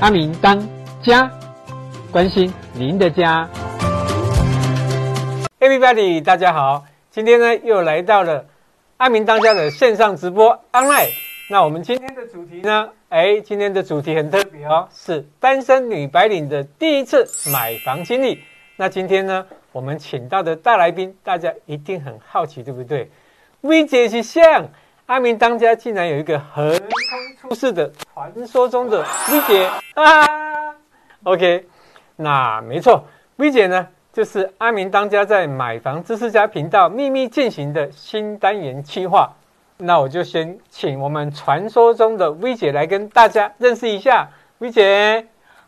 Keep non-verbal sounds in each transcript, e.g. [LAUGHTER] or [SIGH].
阿明当家，关心您的家。Everybody，大家好，今天呢又来到了阿明当家的线上直播 online。那我们今天的主题呢？哎，今天的主题很特别哦，是单身女白领的第一次买房经历。那今天呢，我们请到的大来宾，大家一定很好奇，对不对？V 姐是像阿明当家，竟然有一个横空出世的传说中的 V 姐啊！OK，那没错，V 姐呢，就是阿明当家在买房知识家频道秘密进行的新单元企划。那我就先请我们传说中的 V 姐来跟大家认识一下，V 姐。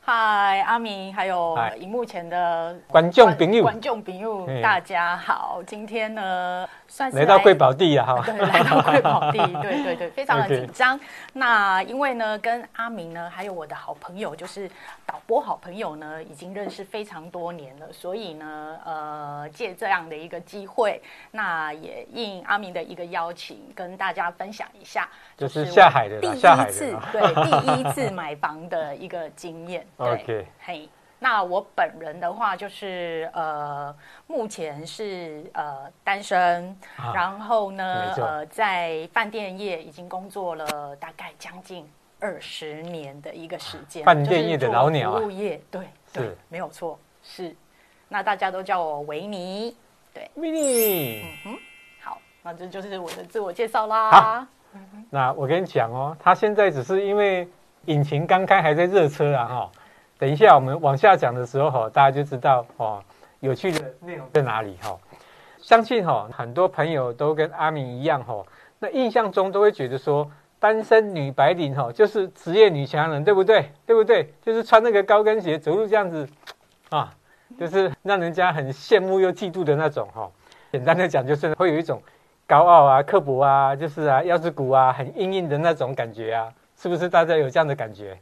嗨，阿明，还有荧幕前的观众朋友，观众朋友，大家好。今天呢，算是来到贵宝地啊，哈，[LAUGHS] 对，来到贵宝地，[LAUGHS] 对对对，非常的紧张。那因为呢，跟阿明呢，还有我的好朋友，就是导播好朋友呢，已经认识非常多年了，所以呢，呃，借这样的一个机会，那也应阿明的一个邀请，跟大家分享一下，就是下海的第一次，对，第一次买房的一个经验。对 OK，嘿，那我本人的话就是呃，目前是呃单身，啊、然后呢呃在饭店业已经工作了大概将近二十年的一个时间，饭店业的老鸟啊，服务业，对对，没有错，是，那大家都叫我维尼，对，维尼，嗯哼，好，那这就是我的自我介绍啦。好，那我跟你讲哦，他现在只是因为引擎刚开还在热车啊，哈。等一下，我们往下讲的时候哈，大家就知道哦，有趣的内容在哪里哈。相信哈，很多朋友都跟阿明一样哈，那印象中都会觉得说，单身女白领哈，就是职业女强人，对不对？对不对？就是穿那个高跟鞋走路这样子啊，就是让人家很羡慕又嫉妒的那种哈。简单的讲，就是会有一种高傲啊、刻薄啊，就是啊腰子骨啊很硬硬的那种感觉啊，是不是？大家有这样的感觉？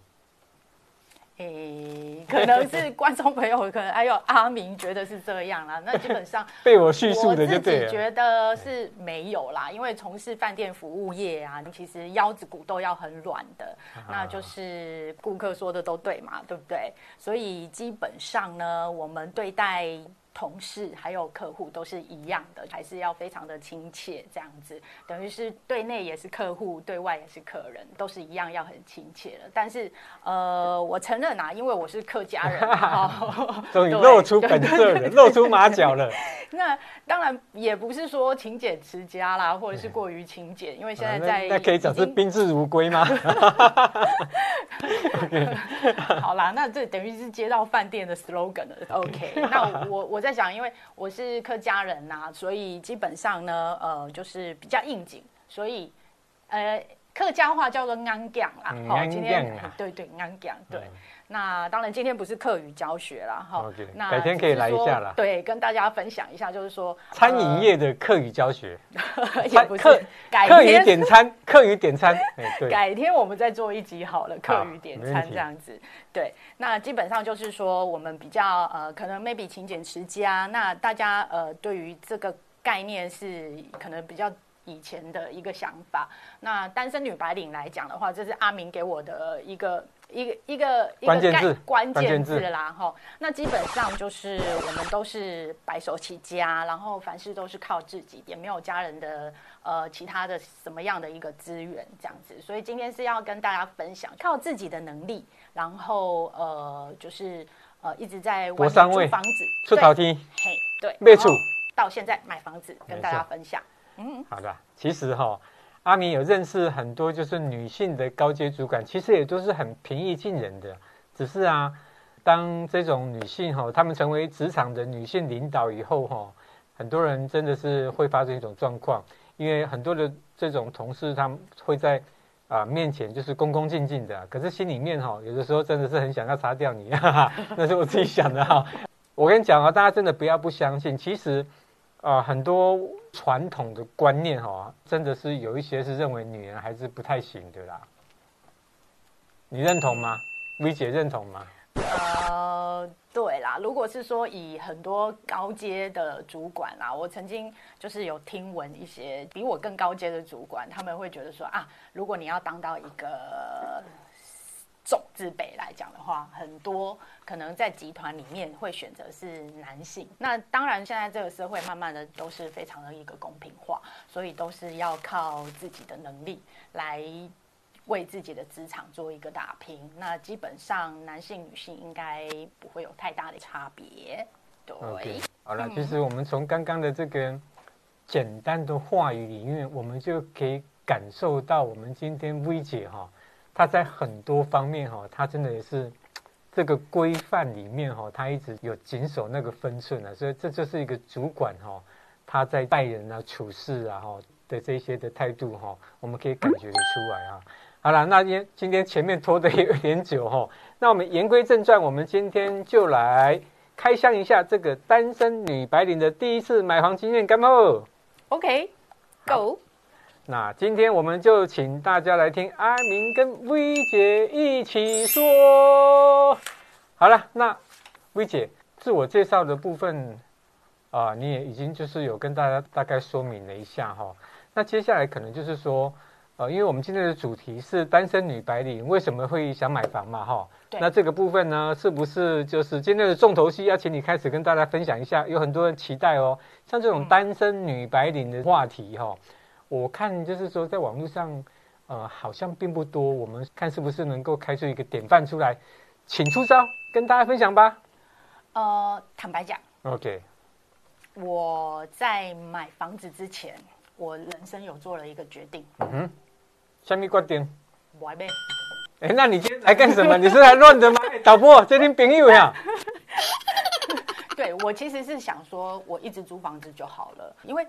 诶、欸，可能是观众朋友，可能还有阿明觉得是这样啦。那基本上 [LAUGHS] 被我叙述的就对了。我自己觉得是没有啦，因为从事饭店服务业啊，其实腰子骨都要很软的。那就是顾客说的都对嘛，对不对？所以基本上呢，我们对待。同事还有客户都是一样的，还是要非常的亲切，这样子等于是对内也是客户，对外也是客人，都是一样要很亲切的。但是呃，我承认啊，因为我是客家人，[LAUGHS] 终于露出本色了，露出马脚了。那当然也不是说勤俭持家啦，或者是过于勤俭，因为现在在、啊、那，那可以讲是宾至如归吗？[LAUGHS] [LAUGHS] 好啦，那这等于是接到饭店的 slogan 了。OK，那我我在想，因为我是客家人呐、啊，所以基本上呢，呃，就是比较应景，所以呃，客家话叫做安讲啦。好、嗯，今天对对安讲对。嗯那当然，今天不是课余教学啦，哈。Okay, 那改天可以来一下啦。对，跟大家分享一下，就是说餐饮业的课余教学，呃、[LAUGHS] 也不是客改客语点餐，[LAUGHS] 课语点餐。[LAUGHS] 对，改天我们再做一集好了，课余点餐这样子。对，那基本上就是说，我们比较呃，可能 maybe 勤俭持家。那大家呃，对于这个概念是可能比较以前的一个想法。那单身女白领来讲的话，这是阿明给我的一个。一个一个一个关键字，关键字啦哈。那基本上就是我们都是白手起家，然后凡事都是靠自己，也没有家人的呃其他的什么样的一个资源这样子。所以今天是要跟大家分享靠自己的能力，然后呃就是呃一直在外面租房子，出头天，嘿对，没错，到现在买房子跟大家分享。嗯，好的，其实哈。阿明有认识很多就是女性的高阶主管，其实也都是很平易近人的。只是啊，当这种女性哈，她们成为职场的女性领导以后哈，很多人真的是会发生一种状况，因为很多的这种同事，他们会在啊面前就是恭恭敬敬的，可是心里面哈，有的时候真的是很想要杀掉你，哈哈，那是我自己想的哈。我跟你讲啊，大家真的不要不相信，其实。啊、很多传统的观念哈，真的是有一些是认为女人还是不太行的啦。你认同吗？V 姐认同吗？呃，对啦，如果是说以很多高阶的主管啦，我曾经就是有听闻一些比我更高阶的主管，他们会觉得说啊，如果你要当到一个种字辈来讲的话，很多可能在集团里面会选择是男性。那当然，现在这个社会慢慢的都是非常的一个公平化，所以都是要靠自己的能力来为自己的职场做一个打拼。那基本上，男性女性应该不会有太大的差别。对，okay. 好了，其实我们从刚刚的这个简单的话语里面，我们就可以感受到，我们今天薇姐哈。他在很多方面哈，他真的也是这个规范里面哈，他一直有谨守那个分寸啊，所以这就是一个主管哈，他在待人啊、处事啊哈的这些的态度哈，我们可以感觉得出来啊。好了，那今今天前面拖的有点久哈，那我们言归正传，我们今天就来开箱一下这个单身女白领的第一次买房经验，干嘛？OK，Go。那今天我们就请大家来听阿明跟薇姐一起说。好了，那薇姐自我介绍的部分啊、呃，你也已经就是有跟大家大概说明了一下哈。那接下来可能就是说，呃，因为我们今天的主题是单身女白领为什么会想买房嘛哈。对。那这个部分呢，是不是就是今天的重头戏？要请你开始跟大家分享一下，有很多人期待哦。像这种单身女白领的话题哈。我看就是说，在网络上，呃，好像并不多。我们看是不是能够开出一个典范出来，请出招跟大家分享吧。呃，坦白讲，OK，我在买房子之前，我人生有做了一个决定。嗯哼，什么决定？我还没。哎，那你今天来干什么？你是来乱的吗？导播，这边朋友呀。[LAUGHS] 对，我其实是想说，我一直租房子就好了，因为。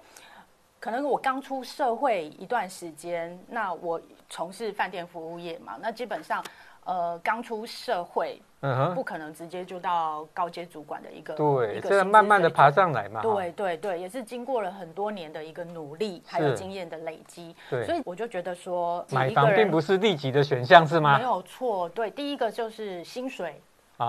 可能我刚出社会一段时间，那我从事饭店服务业嘛，那基本上，呃，刚出社会，嗯哼，不可能直接就到高阶主管的一个，对，这样慢慢的爬上来嘛。对对对，也是经过了很多年的一个努力，还有经验的累积，对，所以我就觉得说，买房并不是立即的选项，是吗？没有错，对，第一个就是薪水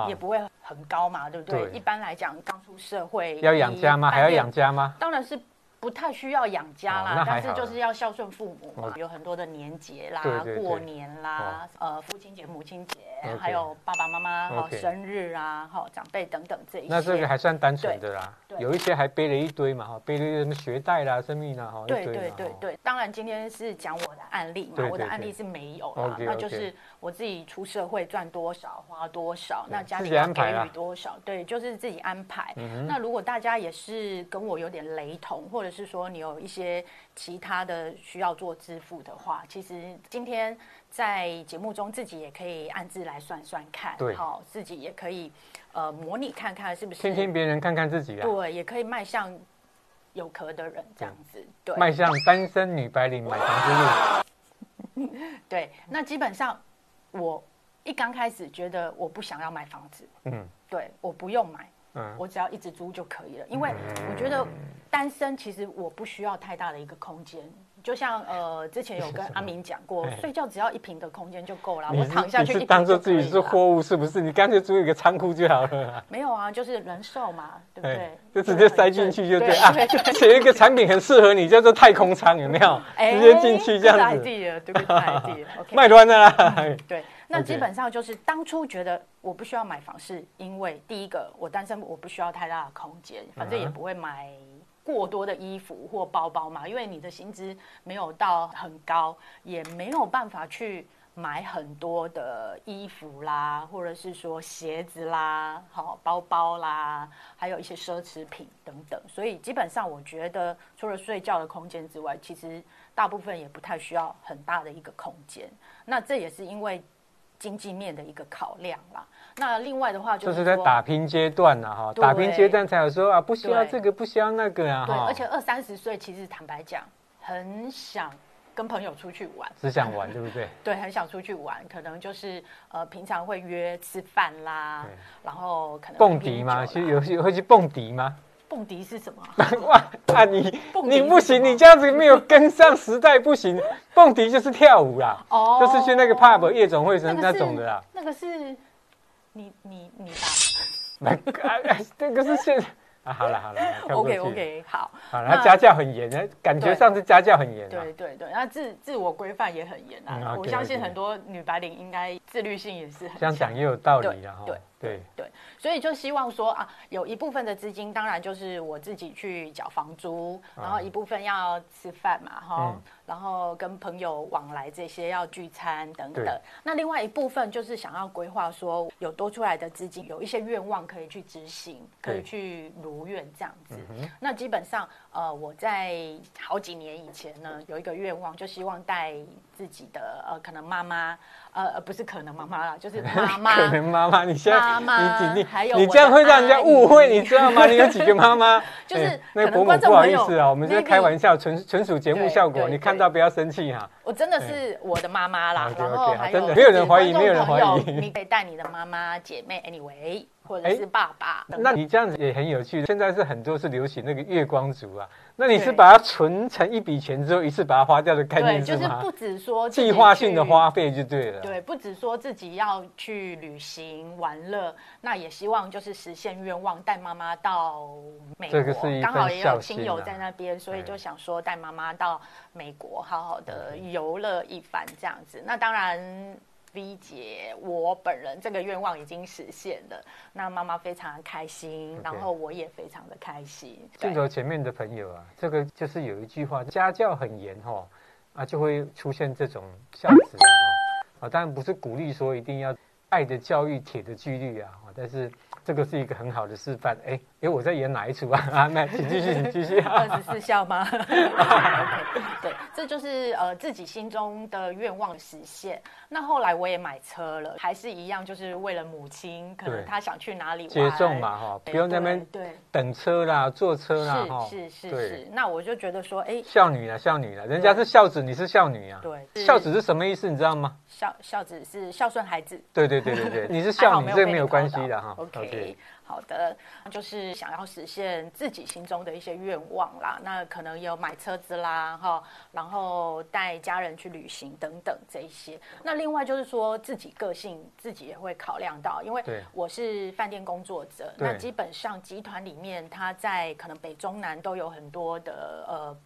也不会很高嘛，对不对？对，一般来讲，刚出社会要养家吗？还要养家吗？当然是。不太需要养家啦，但是就是要孝顺父母嘛，有很多的年节啦，对对对，过年啦，呃，父亲节、母亲节.还有爸爸妈妈哈生日啊，哈长辈等等这一些。那这个还算单纯的啦，有一些还背了一堆嘛，哈，背了什么学贷啦、生命啦，哈。对对对对，当然今天是讲我的案例嘛，我的案例是没有啦，那就是我自己出社会赚多少花多少，那家里要给予多少，对，就是自己安排。那如果大家也是跟我有点雷同，或者或者是说你有一些其他的需要做支付的话，其实今天在节目中自己也可以暗自来算算看，对，好，自己也可以呃模拟看看是不是听听别人看看自己啊，对，也可以迈向有壳的人这样子，对，迈向单身女白领买房之路。[LAUGHS] 对，那基本上我一刚开始觉得我不想要买房子，嗯，对，我不用买。嗯、我只要一直租就可以了，因为我觉得单身其实我不需要太大的一个空间，就像呃之前有跟 [LAUGHS] 阿明讲过，[LAUGHS] 睡觉只要一平的空间就够了，我躺下去当做自己是货物是不是？你干脆租一个仓库就好了。[LAUGHS] 没有啊，就是人寿嘛，对不对？就直接塞进去就对，对啊。写一个产品很适合你，叫做太空舱，有没有？直接进去这样子。对不对？对卖端的啦。对。那基本上就是当初觉得我不需要买房，是因为第一个我单身，我不需要太大的空间，反正也不会买过多的衣服或包包嘛。因为你的薪资没有到很高，也没有办法去买很多的衣服啦，或者是说鞋子啦、好包包啦，还有一些奢侈品等等。所以基本上我觉得，除了睡觉的空间之外，其实大部分也不太需要很大的一个空间。那这也是因为。经济面的一个考量啦。那另外的话就是，就是在打拼阶段呢，哈，打拼阶段才有说啊，不需要这个，不需要那个啊，对，而且二三十岁其实坦白讲，很想跟朋友出去玩，只想玩，对不对？[LAUGHS] 对，很想出去玩，可能就是呃，平常会约吃饭啦，然后可能蹦迪嘛？其实有些会去蹦迪吗？蹦迪是什么？[LAUGHS] 哇啊你！你 [LAUGHS] 你不行，你这样子没有跟上时代，不行。[LAUGHS] 蹦迪就是跳舞啦，哦，就是去那个 pub 夜总会什么那种的啦。那个是你你你吧？那个这个是现啊，好了好了，OK OK，好，好了，他家教很严，感觉上是家教很严，对对对，那自自我规范也很严啊，我相信很多女白领应该自律性也是很强，这样讲也有道理了哈，对对。对，所以就希望说啊，有一部分的资金，当然就是我自己去缴房租，然后一部分要吃饭嘛哈，然后跟朋友往来这些要聚餐等等，那另外一部分就是想要规划说有多出来的资金，有一些愿望可以去执行，可以去如愿这样子。那基本上呃，我在好几年以前呢，有一个愿望，就希望带自己的呃可能妈妈。呃，不是可能妈妈啦，就是妈妈。[LAUGHS] 可能妈妈，你现在妈妈你还有你这样会让人家误会，你知道吗？你有几个妈妈？[LAUGHS] 就是那个伯母不好意思啊，我们是开玩笑，纯纯属节目效果，你看到不要生气哈。我真的是我的妈妈啦，然后还有没有人怀疑，没有人怀疑，你可以带你的妈妈、姐妹，anyway。或者是爸爸，那你这样子也很有趣。现在是很多是流行那个月光族啊，那你是把它存成一笔钱之后，一次把它花掉的概念是吗？就是不止说计划性的花费就对了。对，不止说自己要去旅行玩乐，那也希望就是实现愿望，带妈妈到美国。刚好也有亲友在那边，所以就想说带妈妈到美国，好好的游乐一番这样子。那当然。V 姐，我本人这个愿望已经实现了，那妈妈非常的开心.然后我也非常的开心。镜头前面的朋友啊，这个就是有一句话，家教很严哈，啊就会出现这种孝子啊，啊当然不是鼓励说一定要爱的教育，铁的纪律啊，但是。这个是一个很好的示范，哎，哎，我在演哪一出啊？[LAUGHS] 啊，那请继续，[LAUGHS] 请继续。二十四孝吗？[LAUGHS] OK，对，这就是呃自己心中的愿望实现。那后来我也买车了，还是一样，就是为了母亲，可能她想去哪里玩接送嘛，哈，不用在那边对等车啦，坐车啦，哈，是是是是。那我就觉得说，哎，孝女啊，孝女啊，人家是孝子，你是孝女啊，对，孝子是什么意思？你知道吗？孝孝子是孝顺孩子。对对对对对，你是孝女，这个没有关系的哈。OK。好的，就是想要实现自己心中的一些愿望啦。那可能有买车子啦，哈，然后带家人去旅行等等这一些。那另外就是说自己个性，自己也会考量到，因为我是饭店工作者，那基本上集团里面，他在可能北中南都有很多的呃。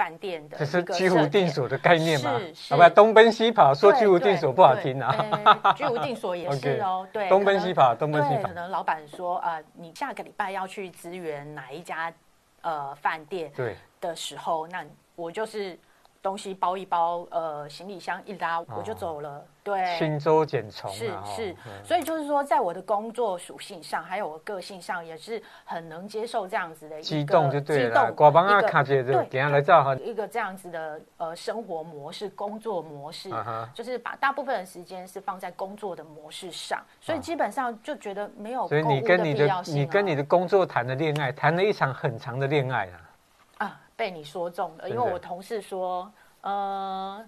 饭店的，这是居无定所的概念嘛？是是，好吧，东奔西跑，说居无定所不好听啊。居无定所也 [LAUGHS] 是哦，对，东奔西跑，东奔西跑。可能老板说，呃，你下个礼拜要去支援哪一家呃饭店？对的时候，那我就是。东西包一包，呃，行李箱一拉，我就走了。对，轻舟简从。是是，所以就是说，在我的工作属性上，还有我个性上，也是很能接受这样子的一个激动，就对了。寡帮啊，卡姐，对，等下来照哈。一个这样子的呃生活模式、工作模式，就是把大部分的时间是放在工作的模式上，所以基本上就觉得没有。所以你跟你的你跟你的工作谈的恋爱，谈了一场很长的恋爱啊。被你说中了，因为我同事说，呃，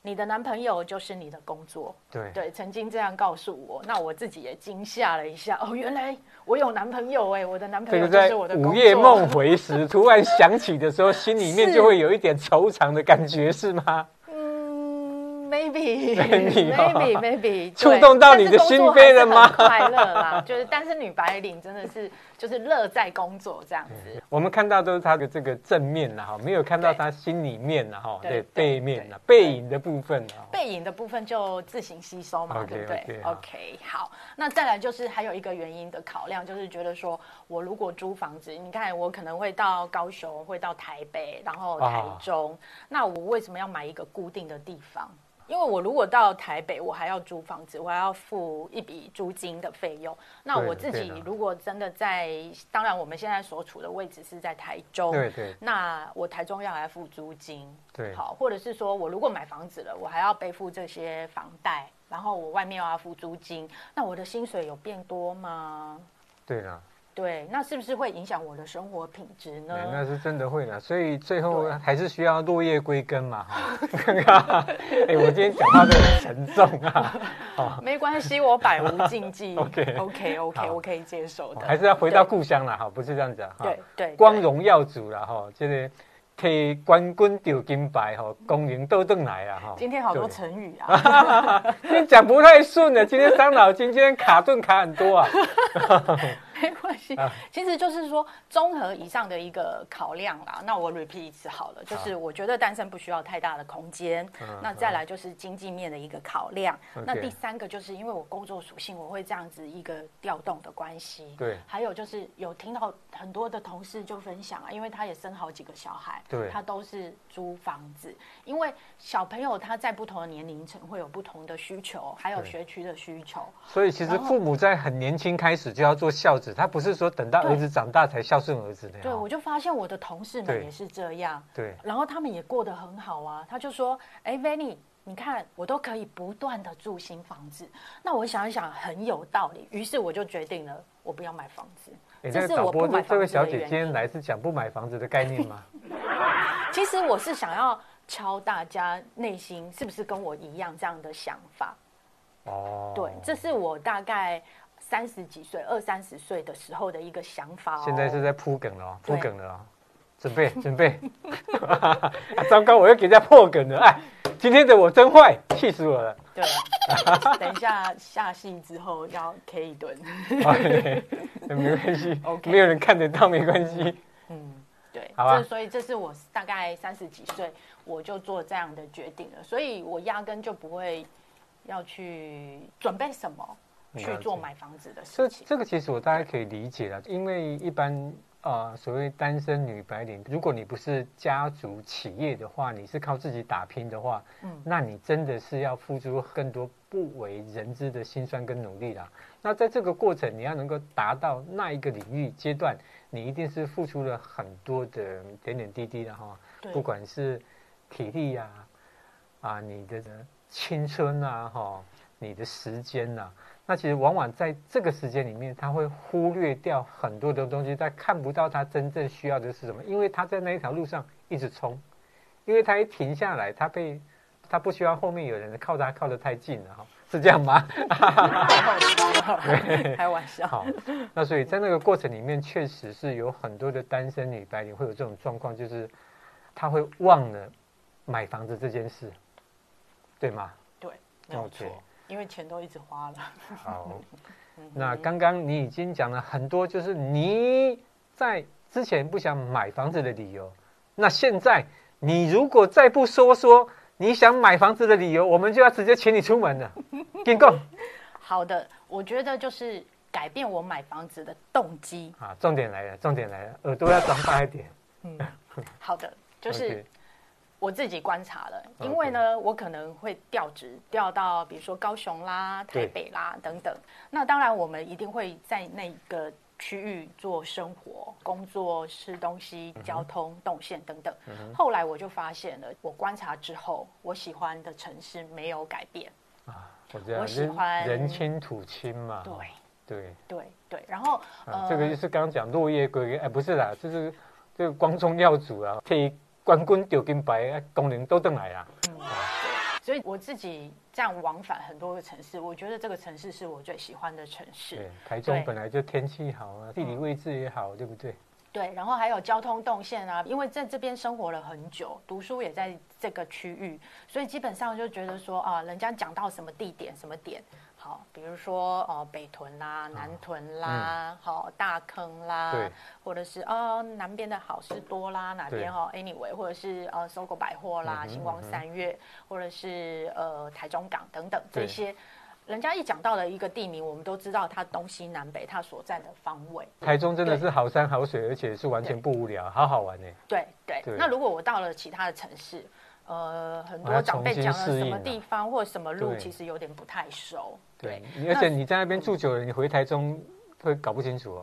你的男朋友就是你的工作，对。对，曾经这样告诉我，那我自己也惊吓了一下，哦，原来我有男朋友哎，我的男朋友就是我的工作。午夜梦回时 [LAUGHS] 突然想起的时候，心里面就会有一点惆怅的感觉，是吗 [LAUGHS] maybe maybe maybe 触动到你的心扉了吗？快乐啦，就是但是女白领真的是就是乐在工作这样子。我们看到都是她的这个正面啦哈，没有看到她心里面啦哈，对背面啦背影的部分啊。背影的部分就自行吸收嘛，对不对？OK 好，那再来就是还有一个原因的考量，就是觉得说我如果租房子，你看我可能会到高雄，会到台北，然后台中，那我为什么要买一个固定的地方？因为我如果到台北，我还要租房子，我还要付一笔租金的费用。那我自己如果真的在，当然我们现在所处的位置是在台中，对对。那我台中要来付租金，对。好，或者是说我如果买房子了，我还要背负这些房贷，然后我外面又要付租金，那我的薪水有变多吗？对啊。对，那是不是会影响我的生活品质呢？那是真的会的，所以最后还是需要落叶归根嘛。[LAUGHS] 哎，我今天讲话都很沉重啊。哦，没关系，我百无禁忌。[LAUGHS] OK OK OK，我可以接受的。还是要回到故乡了哈，不是这样子啊。对对，光荣耀祖了哈，这个替冠军丢金牌哈，功名都登来了哈。今天好多成语啊，今天 [LAUGHS] 讲不太顺的，今天伤脑筋，今天卡顿卡很多啊。[LAUGHS] 没关系，啊、其实就是说综合以上的一个考量啦。那我 repeat 一次好了，就是我觉得单身不需要太大的空间。啊、那再来就是经济面的一个考量。啊、那第三个就是因为我工作属性，我会这样子一个调动的关系。对。还有就是有听到很多的同事就分享啊，因为他也生好几个小孩，对，他都是租房子，因为小朋友他在不同的年龄层会有不同的需求，还有学区的需求。所以其实父母在很年轻开始就要做孝子，他不是说等到儿子长大才孝顺儿子的。对，我就发现我的同事们也是这样。对，然后他们也过得很好啊。他就说：“哎，Vanny，你看我都可以不断的住新房子。”那我想一想，很有道理。于是我就决定了，我不要买房子。这是我不买房子。这位小姐今天来是讲不买房子的概念吗？[LAUGHS] 其实我是想要敲大家内心是不是跟我一样这样的想法。哦，对，这是我大概三十几岁、二三十岁的时候的一个想法哦。现在是在铺梗了，铺梗了，准备 [LAUGHS] 准备。啊，[LAUGHS] 糟糕，我又给人家破梗了！哎，今天的我真坏，气死我了。对，[LAUGHS] 等一下下戏之后要 K 一顿。没关系没有人看得到，没关系。嗯，对，好吧。所以这是我大概三十几岁，我就做这样的决定了，所以我压根就不会。要去准备什么去做买房子的事情？这这个其实我大概可以理解了，因为一般啊、呃，所谓单身女白领，如果你不是家族企业的话，你是靠自己打拼的话，嗯，那你真的是要付出更多不为人知的辛酸跟努力啦。那在这个过程，你要能够达到那一个领域阶段，你一定是付出了很多的点点滴滴的哈，不管是体力呀、啊，啊，你的。青春啊，哈，你的时间呐、啊，那其实往往在这个时间里面，他会忽略掉很多的东西，他看不到他真正需要的是什么，因为他在那一条路上一直冲，因为他一停下来，他被他不需要后面有人靠他靠得太近了哈，是这样吗？[LAUGHS] 开玩笑。好，那所以在那个过程里面，确实是有很多的单身女白领会有这种状况，就是他会忘了买房子这件事。对吗？对，没有错，因为钱都一直花了。好，[LAUGHS] 那刚刚你已经讲了很多，就是你在之前不想买房子的理由。那现在你如果再不说说你想买房子的理由，我们就要直接请你出门了。[LAUGHS] 进贡。好的，我觉得就是改变我买房子的动机。啊，重点来了，重点来了，耳朵要长大一点。嗯，好的，就是。[LAUGHS] Okay. 我自己观察了，因为呢，我可能会调职调到，比如说高雄啦、台北啦等等。那当然，我们一定会在那个区域做生活、工作、吃东西、交通动线等等。后来我就发现了，我观察之后，我喜欢的城市没有改变啊。我喜欢人亲土亲嘛。对对对对。然后呃，这个就是刚刚讲落叶归根，哎，不是啦，就是这个光宗耀祖啊，可以。冠军丢金牌，工人都登来啊！嗯，所以我自己这样往返很多个城市，我觉得这个城市是我最喜欢的城市。对，台中本来就天气好啊，地理位置也好，对不对？对，然后还有交通动线啊，因为在这边生活了很久，读书也在这个区域，所以基本上就觉得说啊，人家讲到什么地点，什么点。好，比如说哦，北屯啦、南屯啦，好、嗯、大坑啦，对。或者是哦南边的好事多啦，哪边哦，anyway，或者是呃搜狗百货啦、嗯、星光三月，嗯、或者是呃台中港等等这些，人家一讲到了一个地名，我们都知道它东西南北它所在的方位。台中真的是好山好水，而且是完全不无聊，好好玩呢。对对，对。那如果我到了其他的城市。呃，很多长辈讲了什么地方或者什么路，其实有点不太熟。对，而且你在那边住久了，你回台中会搞不清楚哦。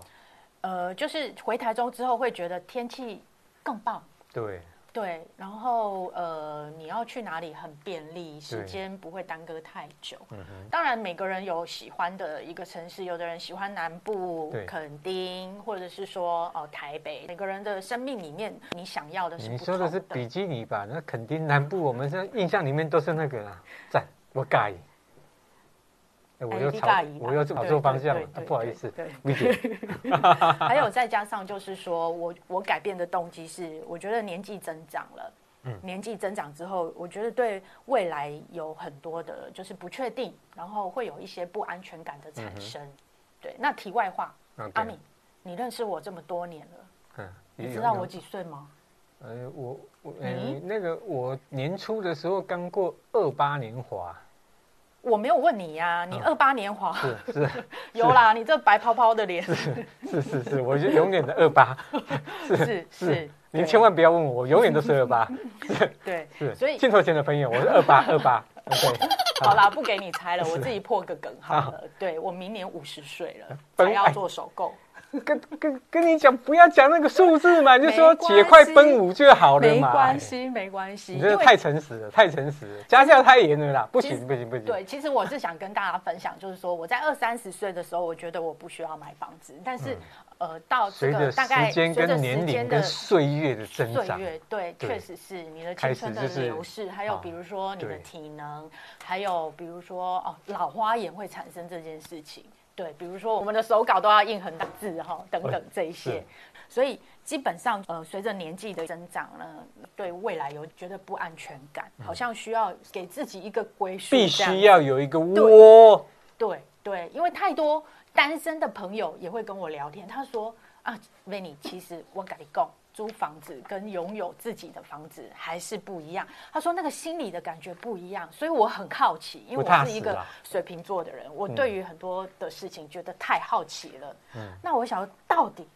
呃，就是回台中之后会觉得天气更棒。对。对，然后呃，你要去哪里很便利，时间不会耽搁太久。嗯哼。当然，每个人有喜欢的一个城市，有的人喜欢南部，垦丁，或者是说哦台北。每个人的生命里面，你想要的是的。你说的是比基尼吧？那垦丁南部，我们现在印象里面都是那个啦。赞，我改。我又炒，我又跑错方向了，不好意思。对，[LAUGHS] 还有再加上就是说，我我改变的动机是，我觉得年纪增长了，嗯，年纪增长之后，我觉得对未来有很多的就是不确定，然后会有一些不安全感的产生。对，那题外话，阿敏，你认识我这么多年了，嗯，你知道我几岁吗？呃，我我呃，那个我年初的时候刚过二八年华。我没有问你呀、啊，你二八年华、哦、是是。[LAUGHS] 有啦，你这白泡泡的脸。是是是是，我就永远的二八，是 [LAUGHS] 是是，您千万不要问我，我永远都是二八，[LAUGHS] 对是，所以镜头前的朋友，我是二八二八，对，好啦，不给你猜了，我自己破个梗好了，对我明年五十岁了，还要做首购。[LAUGHS] 跟跟跟你讲，不要讲那个数字嘛，[LAUGHS] 就说姐快奔五就好了嘛。没关系，没关系。你这太诚实了，太诚实了，家教太严了啦，不行不行不行。对，其实我是想跟大家分享，就是说我在二三十岁的时候，我觉得我不需要买房子，但是呃，到这个大概随着时间跟年龄跟岁月的增长，岁月对，确实是你的青春的流逝，还有比如说你的体能，还有比如说哦，老花眼会产生这件事情。对，比如说我们的手稿都要印很大字哈，等等这一些，所以基本上呃，随着年纪的增长呢，对未来有觉得不安全感，好像需要给自己一个归属，必须要有一个窝。对对，因为太多单身的朋友也会跟我聊天，他说啊，Vanny，其实我跟你讲。租房子跟拥有自己的房子还是不一样。他说那个心理的感觉不一样，所以我很好奇，因为我是一个水瓶座的人，我对于很多的事情觉得太好奇了。嗯，那我想到底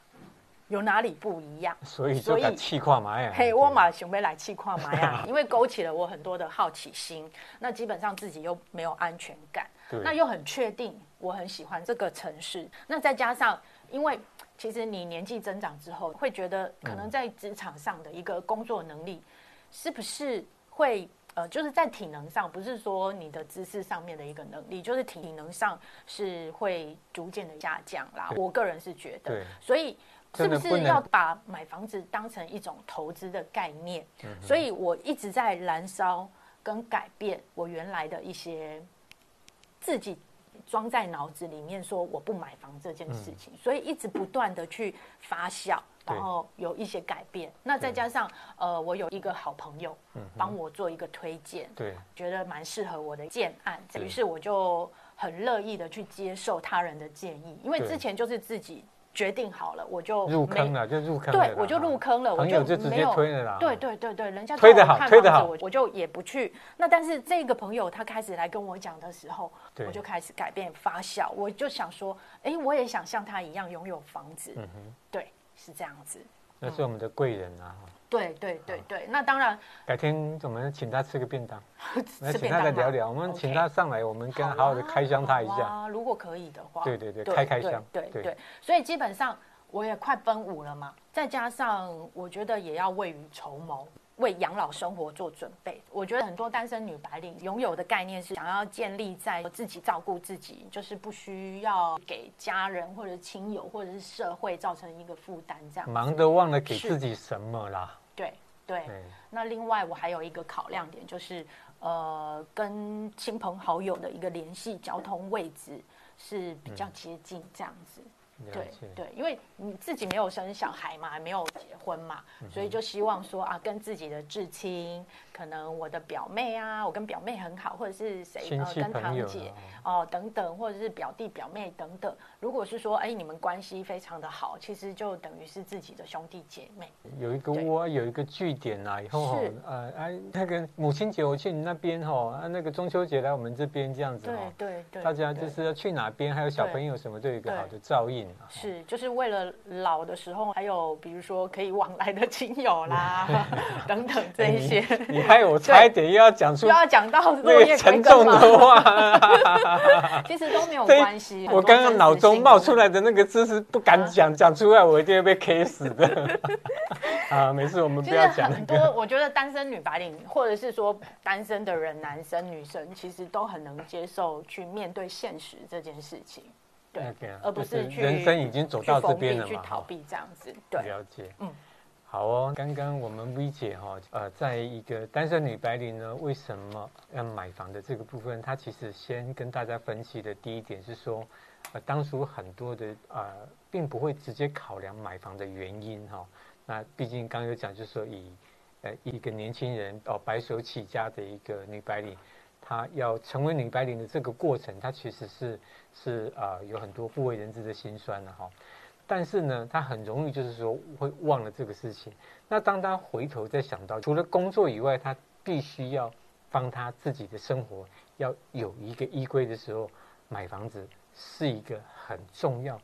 有哪里不一样？所以所以气跨玛呀，嘿，我马准备来气跨马呀，[LAUGHS] 因为勾起了我很多的好奇心。那基本上自己又没有安全感，那又很确定我很喜欢这个城市。那再加上因为。其实你年纪增长之后，会觉得可能在职场上的一个工作能力，是不是会呃，就是在体能上，不是说你的知识上面的一个能力，就是体能上是会逐渐的下降啦。我个人是觉得，所以是不是要把买房子当成一种投资的概念？所以我一直在燃烧跟改变我原来的一些自己。装在脑子里面说我不买房这件事情，嗯、所以一直不断的去发酵，然后有一些改变。那再加上呃，我有一个好朋友帮我做一个推荐，对，觉得蛮适合我的建案，于是我就很乐意的去接受他人的建议，因为之前就是自己。决定好了，我就入坑了，就入坑了。对，我就入坑了，我就直接推了啦。对对对对，人家推的好，推得好，我我就也不去。那但是这个朋友他开始来跟我讲的时候，我就开始改变发笑。我就想说，哎，我也想像他一样拥有房子。嗯哼，对，是这样子。那是我们的贵人啊。对对对对，那当然。改天我们请他吃个便当，[LAUGHS] 来请他来聊聊。我们请他上来，我们跟好好的开箱他一下。如果可以的话。对对对，开开箱。对对，所以基本上我也快奔五了嘛，再加上我觉得也要未雨绸缪。为养老生活做准备，我觉得很多单身女白领拥有的概念是想要建立在自己照顾自己，就是不需要给家人或者亲友或者是社会造成一个负担，这样忙得忘了给自己什么啦。对对，那另外我还有一个考量点就是，呃，跟亲朋好友的一个联系交通位置是比较接近这样子。对对，因为你自己没有生小孩嘛，还没有结婚嘛，所以就希望说啊，跟自己的至亲，可能我的表妹啊，我跟表妹很好，或者是谁呃，跟堂姐哦等等，或者是表弟表妹等等。如果是说哎，你们关系非常的好，其实就等于是自己的兄弟姐妹。有一个窝，有一个据点啊，以后呃哎，那个母亲节我去你那边哈，啊那个中秋节来我们这边这样子哈，对对对，大家就是要去哪边，还有小朋友什么都有一个好的照应。是，就是为了老的时候，还有比如说可以往来的亲友啦，[LAUGHS] 等等这一些。你害我差一点又要讲出，又要讲到那个沉重的话。[LAUGHS] 其实都没有关系。我刚刚脑中冒出来的那个字是不敢讲，讲出来我一定会被 K 死的。[LAUGHS] 啊，没事，我们不要讲。很多我觉得单身女白领，或者是说单身的人，男生女生，其实都很能接受去面对现实这件事情。对，而不是去人生已经走到这边了嘛，去逃避这样子。对，了解。嗯，好哦。刚刚我们 V 姐哈，呃，在一个单身女白领呢，为什么要买房的这个部分，她其实先跟大家分析的第一点是说，呃，当初很多的呃，并不会直接考量买房的原因哈。那毕竟刚有讲，就是说以呃一个年轻人哦白手起家的一个女白领。她要成为女白领的这个过程，她其实是是啊、有很多不为人知的辛酸的哈。但是呢，他很容易就是说会忘了这个事情。那当他回头再想到，除了工作以外，他必须要帮他自己的生活要有一个依归的时候，买房子是一个很重要、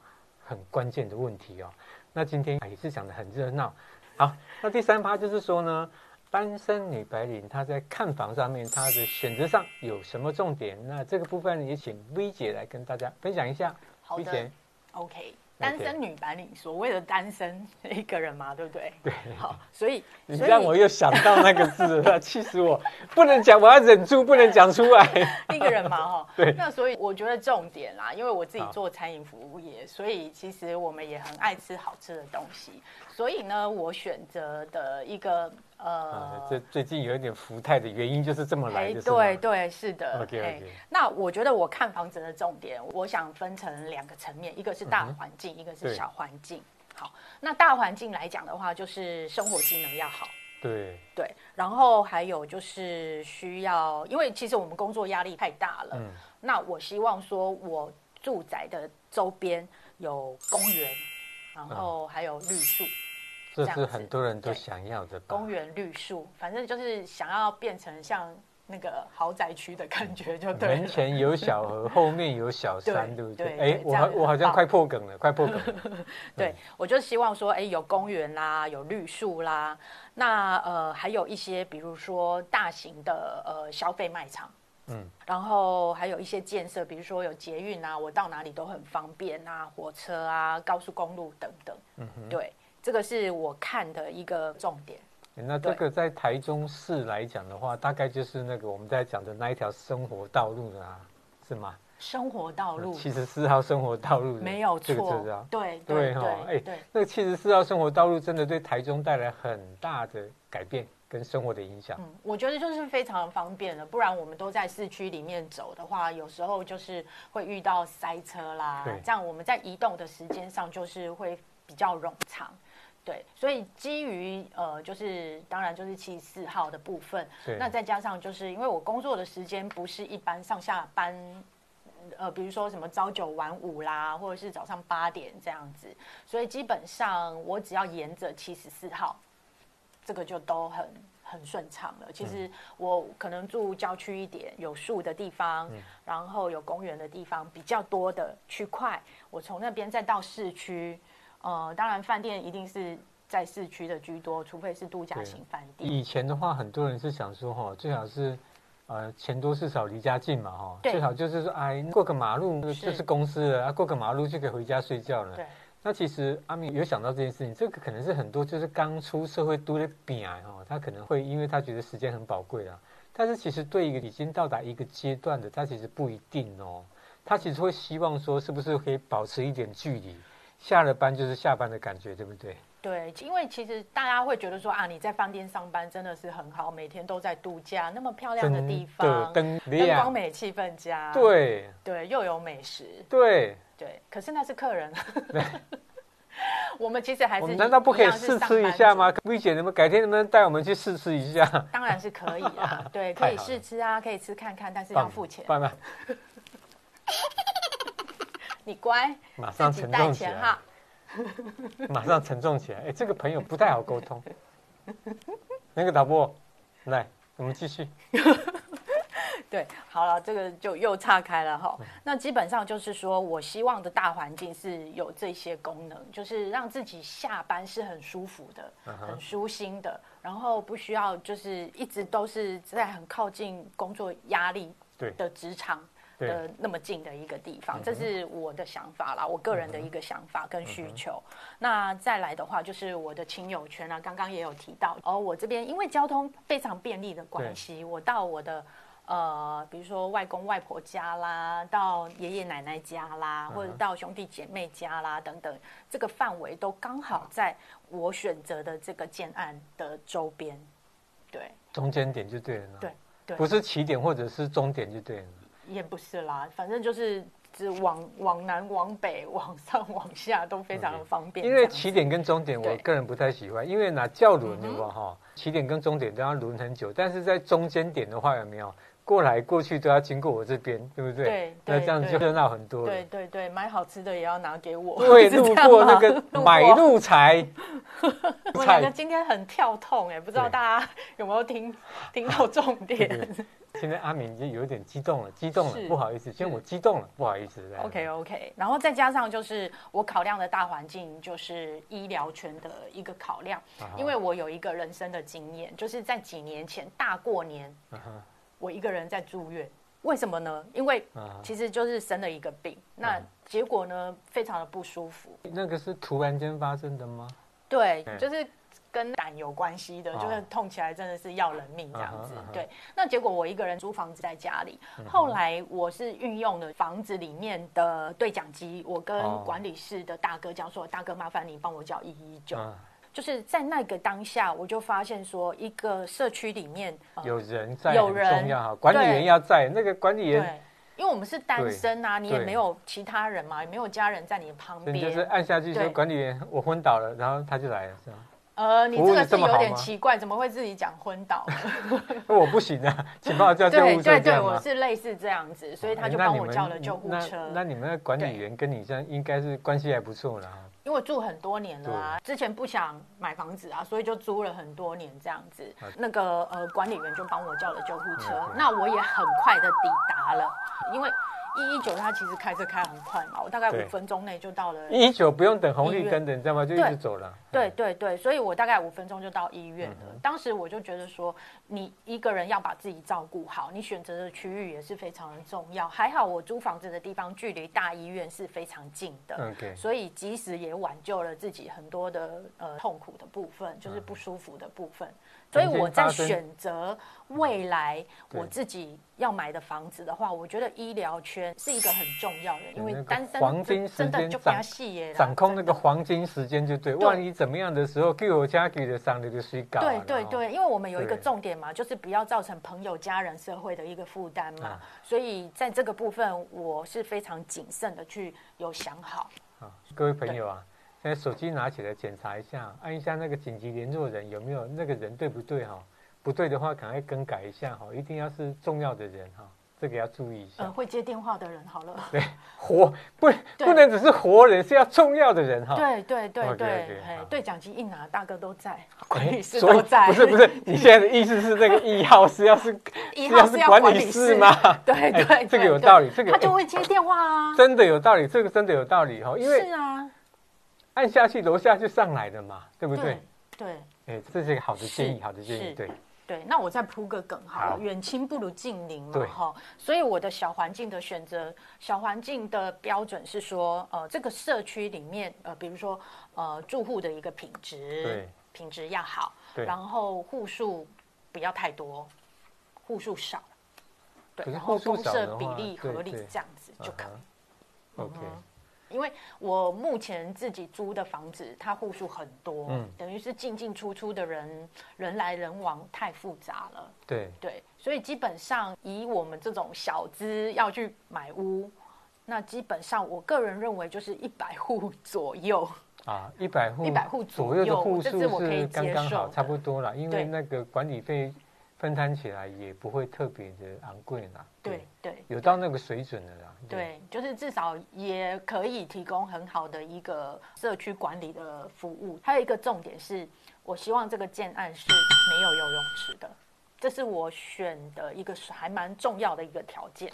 很关键的问题哦。那今天也是讲得很热闹。好，那第三趴就是说呢，单身女白领她在看房上面，她的选择上有什么重点？那这个部分也请 V 姐来跟大家分享一下。好的 V 姐，OK。单身女白领，所谓的单身一个人嘛，对不对？对。好，所以你让我又想到那个字了，[LAUGHS] 气死我！不能讲，我要忍住，不能讲出来。[LAUGHS] 一个人嘛，哈。[LAUGHS] 对。那所以我觉得重点啦，因为我自己做餐饮服务业，所以其实我们也很爱吃好吃的东西。所以呢，我选择的一个。呃，这最近有一点福态的原因就是这么来的，对对是的。OK OK。那我觉得我看房子的重点，我想分成两个层面，一个是大环境，一个是小环境。好，那大环境来讲的话，就是生活机能要好。对对，然后还有就是需要，因为其实我们工作压力太大了。嗯。那我希望说，我住宅的周边有公园，然后还有绿树。这是很多人都想要的公园绿树，反正就是想要变成像那个豪宅区的感觉，就对。门前有小河，[LAUGHS] 后面有小山，对不对？哎，我我好像快破梗了，快破梗了。[LAUGHS] 对，我就希望说，哎，有公园啦，有绿树啦，那呃，还有一些比如说大型的呃消费卖场，嗯，然后还有一些建设，比如说有捷运啊，我到哪里都很方便啊，火车啊，高速公路等等，嗯哼，对。这个是我看的一个重点。那这个在台中市来讲的话，大概就是那个我们在讲的那一条生活道路啊，是吗？生活道路，七十四号生活道路，没有错，这个知道？对对哈，哎，那个七十四号生活道路真的对台中带来很大的改变跟生活的影响。嗯，我觉得就是非常方便了，不然我们都在市区里面走的话，有时候就是会遇到塞车啦，对这样我们在移动的时间上就是会比较冗长。对，所以基于呃，就是当然就是七十四号的部分，那再加上就是因为我工作的时间不是一般上下班，呃，比如说什么朝九晚五啦，或者是早上八点这样子，所以基本上我只要沿着七十四号，这个就都很很顺畅了。其实我可能住郊区一点，有树的地方，嗯、然后有公园的地方比较多的区块，我从那边再到市区。呃，当然，饭店一定是在市区的居多，除非是度假型饭店。以前的话，很多人是想说，哈，最好是，呃，钱多事少离家近嘛，哈，最好就是说，哎，过个马路就是公司了，是啊，过个马路就可以回家睡觉了。对。那其实阿明有想到这件事情，这个可能是很多就是刚出社会都的比啊，哈，他可能会因为他觉得时间很宝贵啊，但是其实对一个已经到达一个阶段的，他其实不一定哦，他其实会希望说，是不是可以保持一点距离。下了班就是下班的感觉，对不对？对，因为其实大家会觉得说啊，你在饭店上班真的是很好，每天都在度假，那么漂亮的地方，灯灯光美，气氛佳，对对，又有美食，对对。可是那是客人，[LAUGHS] 我们其实还是，难道不可以试吃一下吗？V 姐，你们改天能不能带我们去试吃一下？当然是可以啊，对，[LAUGHS] 可以试吃啊，可以吃看看，但是要付钱。[LAUGHS] 你乖，马上沉重起来哈。[LAUGHS] 马上沉重起来。哎，这个朋友不太好沟通。[LAUGHS] 那个导播，来，我们继续。[LAUGHS] 对，好了，这个就又岔开了哈。那基本上就是说，我希望的大环境是有这些功能，就是让自己下班是很舒服的、很舒心的，然后不需要就是一直都是在很靠近工作压力的职场。的那么近的一个地方，这是我的想法啦，我个人的一个想法跟需求。那再来的话，就是我的亲友圈啊，刚刚也有提到。哦，我这边因为交通非常便利的关系，我到我的呃，比如说外公外婆家啦，到爷爷奶奶家啦，或者到兄弟姐妹家啦等等，这个范围都刚好在我选择的这个建案的周边。对，中间点就对了。对对，不是起点或者是终点就对了。也不是啦，反正就是只往往南、往北、[LAUGHS] 往上、往下都非常的方便。因为起点跟终点，我个人不太喜欢，因为那叫轮的话哈，起点跟终点都要轮很久，但是在中间点的话有没有？过来过去都要经过我这边，对不对？对，那这样就热闹很多了。对对对，买好吃的也要拿给我。对，[LAUGHS] 路过那个买路财。[LAUGHS] 我觉得今天很跳痛哎，不知道大家有没有听 [LAUGHS] 听到重点？现在阿明就有点激动了，激动了，不好意思，现在我激动了，不好意思。OK OK，然后再加上就是我考量的大环境，就是医疗圈的一个考量，因为我有一个人生的经验，就是在几年前大过年，我一个人在住院，为什么呢？因为其实就是生了一个病，那结果呢非常的不舒服。那个是突然间发生的吗？对，就是。跟胆有关系的，就是痛起来真的是要人命这样子。对，那结果我一个人租房子在家里，后来我是运用了房子里面的对讲机，我跟管理室的大哥讲说：“大哥，麻烦你帮我叫一一九。”就是在那个当下，我就发现说，一个社区里面有人在，有人重要哈，管理员要在。那个管理员，因为我们是单身啊，你也没有其他人嘛，也没有家人在你旁边，就是按下去说：“管理员，我昏倒了。”然后他就来了，是吗？呃，你这个是有点奇怪，怎么会自己讲昏倒？[LAUGHS] 我不行啊，请帮我叫救护车。对对对，我是类似这样子，所以他就帮我叫了救护车。那，你们的管理员跟你这样应该是关系还不错了。因为住很多年了啊，之前不想买房子啊，所以就租了很多年这样子。那个呃，管理员就帮我叫了救护车，那我也很快的抵达了，因为。一一九，他其实开车开很快嘛，我大概五分钟内就到了。一一九不用等红绿灯的，你知道吗？就一直走了。对对对，所以我大概五分钟就到医院了。当时我就觉得说，你一个人要把自己照顾好，你选择的区域也是非常的重要。还好我租房子的地方距离大医院是非常近的所以即使也挽救了自己很多的呃痛苦的部分，就是不舒服的部分。所以我在选择未来我自己要买的房子的话，我觉得医疗圈是一个很重要的，因为单身黄金时间就比较细耶，掌控那个黄金时间就对。万一怎么样的时候，给我家给的上的就睡觉。对对对，因为我们有一个重点嘛，就是不要造成朋友、家人、社会的一个负担嘛。所以在这个部分，我是非常谨慎的去有想好。各位朋友啊。现在手机拿起来检查一下，按一下那个紧急联络人有没有那个人对不对哈？不对的话，赶快更改一下哈，一定要是重要的人哈，这个要注意一下。呃，会接电话的人好了。[LAUGHS] 对，活不不能只是活人，是要重要的人哈。对对对对，对讲机一拿，大哥都在，管理室都在。不是不是，你现在的意思是那个 [LAUGHS] 一号是要是一号是要管理室吗？[LAUGHS] 对对，这个有道理，这个他就会接电话啊。真的有道理，这个真的有道理哈，因为是啊。按下去，楼下就上来了嘛，对不对？对，哎，这是一个好的建议，好的建议，对对。那我再铺个梗好了，远亲不如近邻嘛，哈。所以我的小环境的选择，小环境的标准是说，呃，这个社区里面，呃，比如说，呃，住户的一个品质，对，品质要好，然后户数不要太多，户数少，对，然后公设比例合理，这样子就可以。OK。因为我目前自己租的房子，它户数很多，嗯，等于是进进出出的人，人来人往太复杂了。对对，所以基本上以我们这种小资要去买屋，那基本上我个人认为就是一百户左右啊，一百户一百户左右的户数是刚刚好，差不多了，因为那个管理费。分摊起来也不会特别的昂贵啦，对对，有到那个水准的啦。对，就是至少也可以提供很好的一个社区管理的服务。还有一个重点是，我希望这个建案是没有游泳池的，这是我选的一个还蛮重要的一个条件。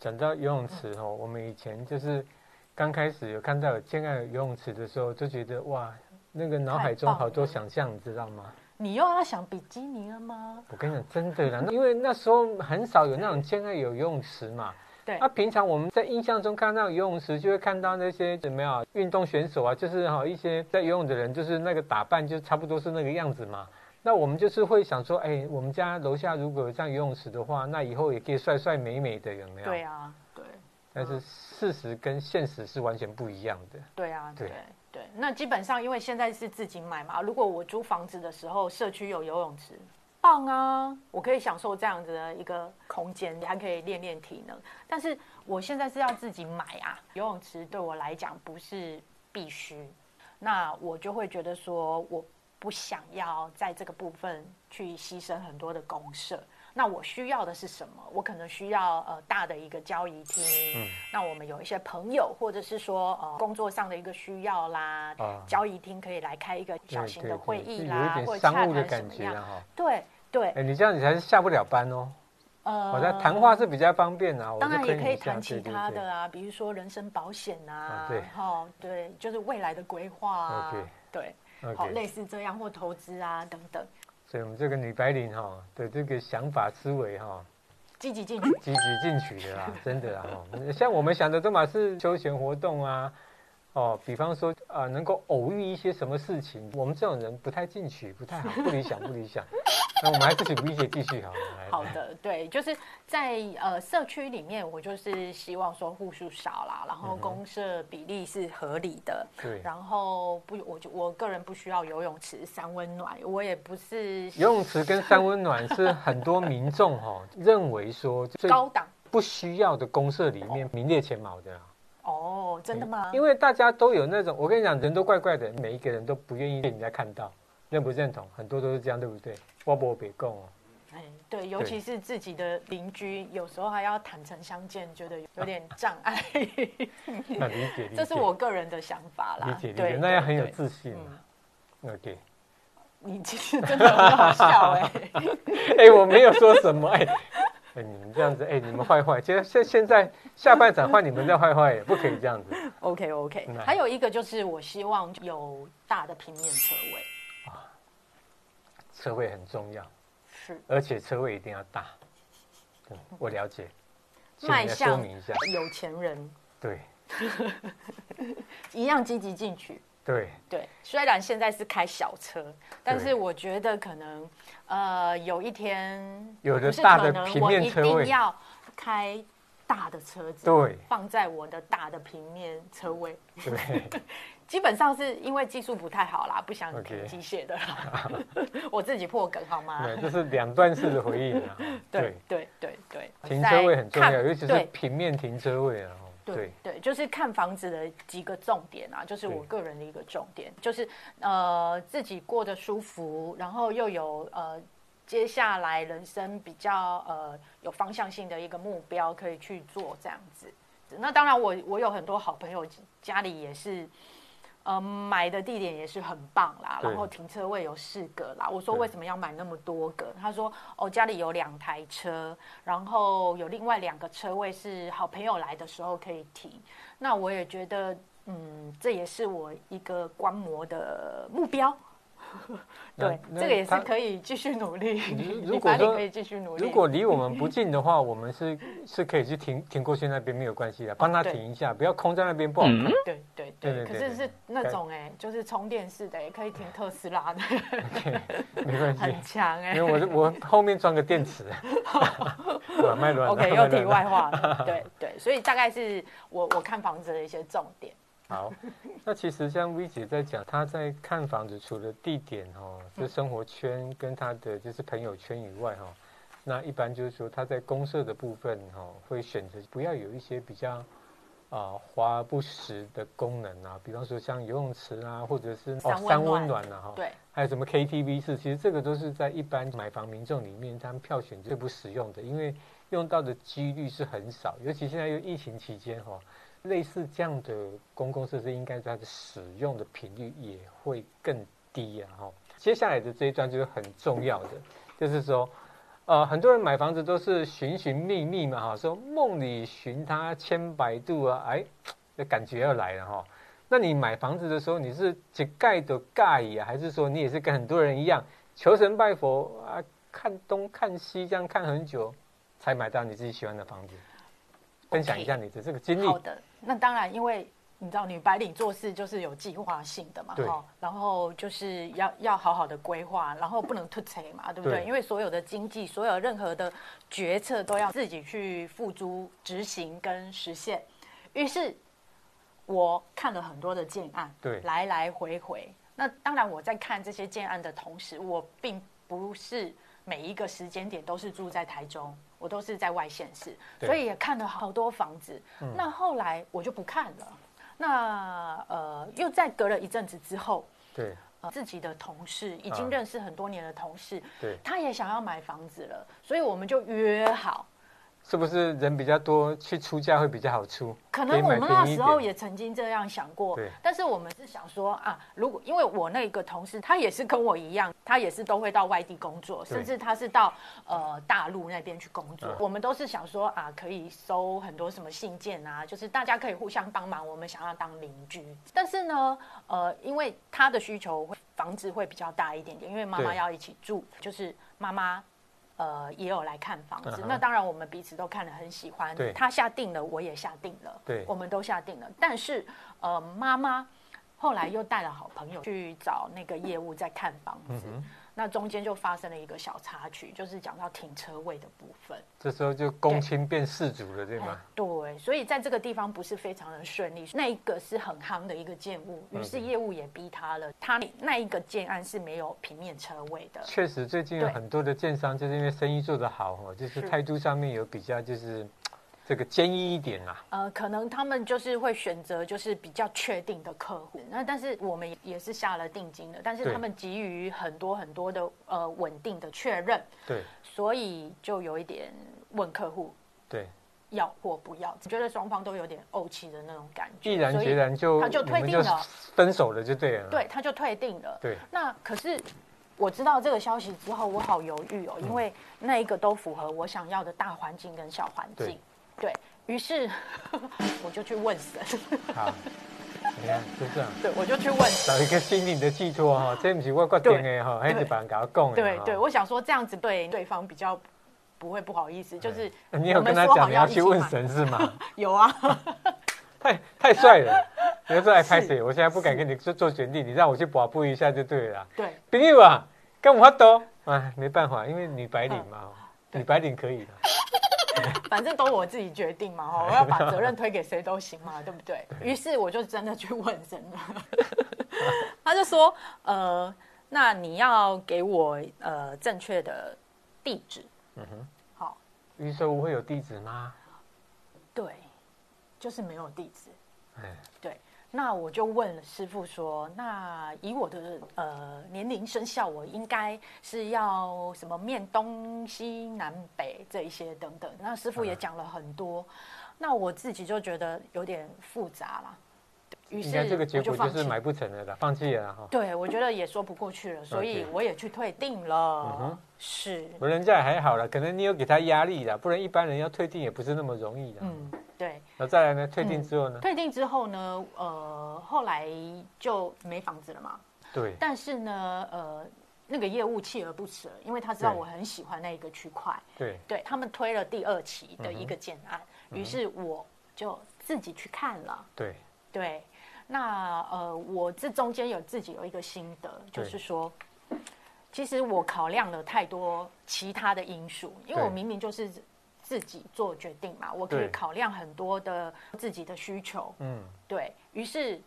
讲到游泳池哦，我们以前就是刚开始有看到有建案游泳池的时候，就觉得哇，那个脑海中好多想象，你知道吗？你又要想比基尼了吗？我跟你讲，真的啦，因为那时候很少有那种现在有游泳池嘛。对。那、啊、平常我们在印象中看到游泳池，就会看到那些怎么样运动选手啊，就是哈一些在游泳的人，就是那个打扮就差不多是那个样子嘛。那我们就是会想说，哎，我们家楼下如果有这样游泳池的话，那以后也可以帅帅美美的，有没有？对啊，对。但是事实跟现实是完全不一样的。对啊，对对，那基本上因为现在是自己买嘛，如果我租房子的时候，社区有游泳池，棒啊，我可以享受这样子的一个空间，你还可以练练体能。但是我现在是要自己买啊，游泳池对我来讲不是必须，那我就会觉得说，我不想要在这个部分去牺牲很多的公社。那我需要的是什么？我可能需要呃大的一个交易厅。嗯，那我们有一些朋友，或者是说呃工作上的一个需要啦，啊、交易厅可以来开一个小型的会议啦，对对对，有一点商务的感觉哈。对对，哎，你这样你还是下不了班哦。呃，我在谈话是比较方便啊，当然也可以谈其他的啊，比如说人身保险啊，对，好，对，就是未来的规划啊，对，好，类似这样或投资啊等等。所以，我们这个女白领哈的这个想法思维哈，积极进取，积极进取的啦，真的啊，像我们想的都嘛是休闲活动啊。哦，比方说啊、呃，能够偶遇一些什么事情，我们这种人不太进取，不太好，不理想，不理想。[LAUGHS] 那我们还是请吴姐继续好了。好的，对，就是在呃社区里面，我就是希望说户数少啦，然后公社比例是合理的。对、嗯。然后不，我就我个人不需要游泳池、三温暖，我也不是。游泳池跟三温暖是很多民众哈、哦、[LAUGHS] 认为说最高档不需要的公社里面名列前茅的。哦，真的吗？因为大家都有那种，我跟你讲，人都怪怪的，每一个人都不愿意被人家看到，认不认同？很多都是这样，对不对？我不别讲哦。哎，对，尤其是自己的邻居，有时候还要坦诚相见，觉得有点 [LAUGHS] 障碍。那理解，理解，[LAUGHS] 这是我个人的想法啦。理解，理解，那要很有自信。OK。你其实真的很好笑哎。[LAUGHS] 哎，我没有说什么哎。哎，你们这样子，哎，你们坏坏。其实现现在下半场换你们再坏坏，也不可以这样子。OK OK。还有一个就是，我希望有大的平面车位。啊，车位很重要。是。而且车位一定要大。[LAUGHS] 我了解。迈向有钱人。对。[LAUGHS] 一样积极进取。对。对，虽然现在是开小车，但是我觉得可能。呃，有一天，有的大的平面车位，我一定要开大的车子，对，放在我的大的平面车位。对，[LAUGHS] 基本上是因为技术不太好啦，不想停机械的啦。[LAUGHS] [LAUGHS] 我自己破梗好吗？对，这是两段式的回应啊。[LAUGHS] 对对对对，停车位很重要，尤其是平面停车位啊。对对，就是看房子的几个重点啊，就是我个人的一个重点，就是呃自己过得舒服，然后又有呃接下来人生比较呃有方向性的一个目标可以去做这样子。那当然我，我我有很多好朋友家里也是。呃，买的地点也是很棒啦，然后停车位有四个啦。我说为什么要买那么多个？他说哦，家里有两台车，然后有另外两个车位是好朋友来的时候可以停。那我也觉得，嗯，这也是我一个观摩的目标。[LAUGHS] 对，这个也是可以继续努力。如 [LAUGHS] 果可以继续努力，如果离我们不近的话，我们是是可以去停停过去那边没有关系的，帮他停一下，不要空在那边不好看。对对对，可是是那种哎，就是充电式的，也可以停特斯拉的，[LAUGHS] 没关系，很强哎。因为我我后面装个电池。OK，又题外话了。对对，所以大概是我我看房子的一些重点。好，那其实像 V 姐在讲，她在看房子，除了地点哦，就生活圈跟她的就是朋友圈以外哈，那一般就是说她在公社的部分哈，会选择不要有一些比较啊华而不实的功能啊，比方说像游泳池啊，或者是哦三温暖啊哈，对，还有什么 KTV 室，其实这个都是在一般买房民众里面他们票选最不实用的，因为用到的几率是很少，尤其现在又疫情期间哈。类似这样的公共设施，应该它的使用的频率也会更低啊！哈，接下来的这一段就是很重要的，就是说，呃，很多人买房子都是寻寻觅觅嘛，哈，说梦里寻他千百度啊，哎，这感觉要来了哈。那你买房子的时候，你是只盖的盖呀，还是说你也是跟很多人一样求神拜佛啊，看东看西这样看很久，才买到你自己喜欢的房子？分享一下你的这个经历。好的，那当然，因为你知道女白领做事就是有计划性的嘛，哈，然后就是要要好好的规划，然后不能突兀嘛，对不对？对，因为所有的经济，所有任何的决策都要自己去付诸执行跟实现。于是，我看了很多的建案，对，来来回回。那当然，我在看这些建案的同时，我并不是每一个时间点都是住在台中。我都是在外县市，所以也看了好多房子。嗯、那后来我就不看了。那呃，又再隔了一阵子之后，对，呃自己的同事，已经认识很多年的同事，对，他也想要买房子了，所以我们就约好。是不是人比较多，去出价会比较好出？可能我们那时候也曾经这样想过，对。但是我们是想说啊，如果因为我那个同事，他也是跟我一样，他也是都会到外地工作，甚至他是到呃大陆那边去工作。我们都是想说啊，可以收很多什么信件啊，就是大家可以互相帮忙。我们想要当邻居，但是呢，呃，因为他的需求会房子会比较大一点点，因为妈妈要一起住，就是妈妈。呃，也有来看房子，嗯、那当然我们彼此都看了很喜欢。他下定了，我也下定了。对，我们都下定了。但是，呃，妈妈后来又带了好朋友去找那个业务在看房子。嗯那中间就发生了一个小插曲，就是讲到停车位的部分。这时候就公亲变事主了，对，对吗？对，所以在这个地方不是非常的顺利。那一个是很夯的一个建物，于是业务也逼他了。他那一个建案是没有平面车位的。确实，最近有很多的建商就是因为生意做得好，哦，就是态度上面有比较就是。这个坚毅一点啊，呃，可能他们就是会选择就是比较确定的客户，那但是我们也是下了定金的，但是他们急于很多很多的呃稳定的确认，对，所以就有一点问客户，对，要或不要，觉得双方都有点怄气的那种感觉，毅然决然就他就退定了，分手了就对了，对，他就退定了，对，那可是我知道这个消息之后，我好犹豫哦，因为那一个都符合我想要的大环境跟小环境。对，于是，我就去问神。好，你看就这样。[LAUGHS] 对，我就去问。找一个心灵的寄托哈，这不是我决定的哈，还是别人跟我讲的。对对，我想说这样子对对方比较不会不好意思，就是你有跟他讲你要去问神是吗？[LAUGHS] 有啊。[LAUGHS] 太太帅了，你要说来拍谁？我现在不敢跟你做做决定，你让我去把布一下就对了。对。朋友啊，跟我斗，哎，没办法，因为女白领嘛，女白领可以的。[LAUGHS] 反正都我自己决定嘛，[LAUGHS] 我要把责任推给谁都行嘛，对不对？于是我就真的去问神了，[LAUGHS] 他就说，呃，那你要给我呃正确的地址，嗯哼，好，于是我会有地址吗？对，就是没有地址，哎，对。那我就问了师傅说：“那以我的呃年龄生肖，我应该是要什么面东西南北这一些等等。”那师傅也讲了很多，嗯、那我自己就觉得有点复杂了。于是这个结果就是买不成了的，放弃了哈。对，我觉得也说不过去了，所以我也去退订了。嗯哼，是。我人家还好了，可能你有给他压力了，不然一般人要退订也不是那么容易的。嗯。对，那再来呢？退订之后呢？嗯、退订之后呢？呃，后来就没房子了嘛。对。但是呢，呃，那个业务锲而不舍，因为他知道我很喜欢那一个区块。对。对，他们推了第二期的一个建案，于、嗯、是我就自己去看了。对。对。那呃，我这中间有自己有一个心得，就是说，其实我考量了太多其他的因素，因为我明明就是。自己做决定嘛，我可以考量很多的自己的需求，嗯，对，于是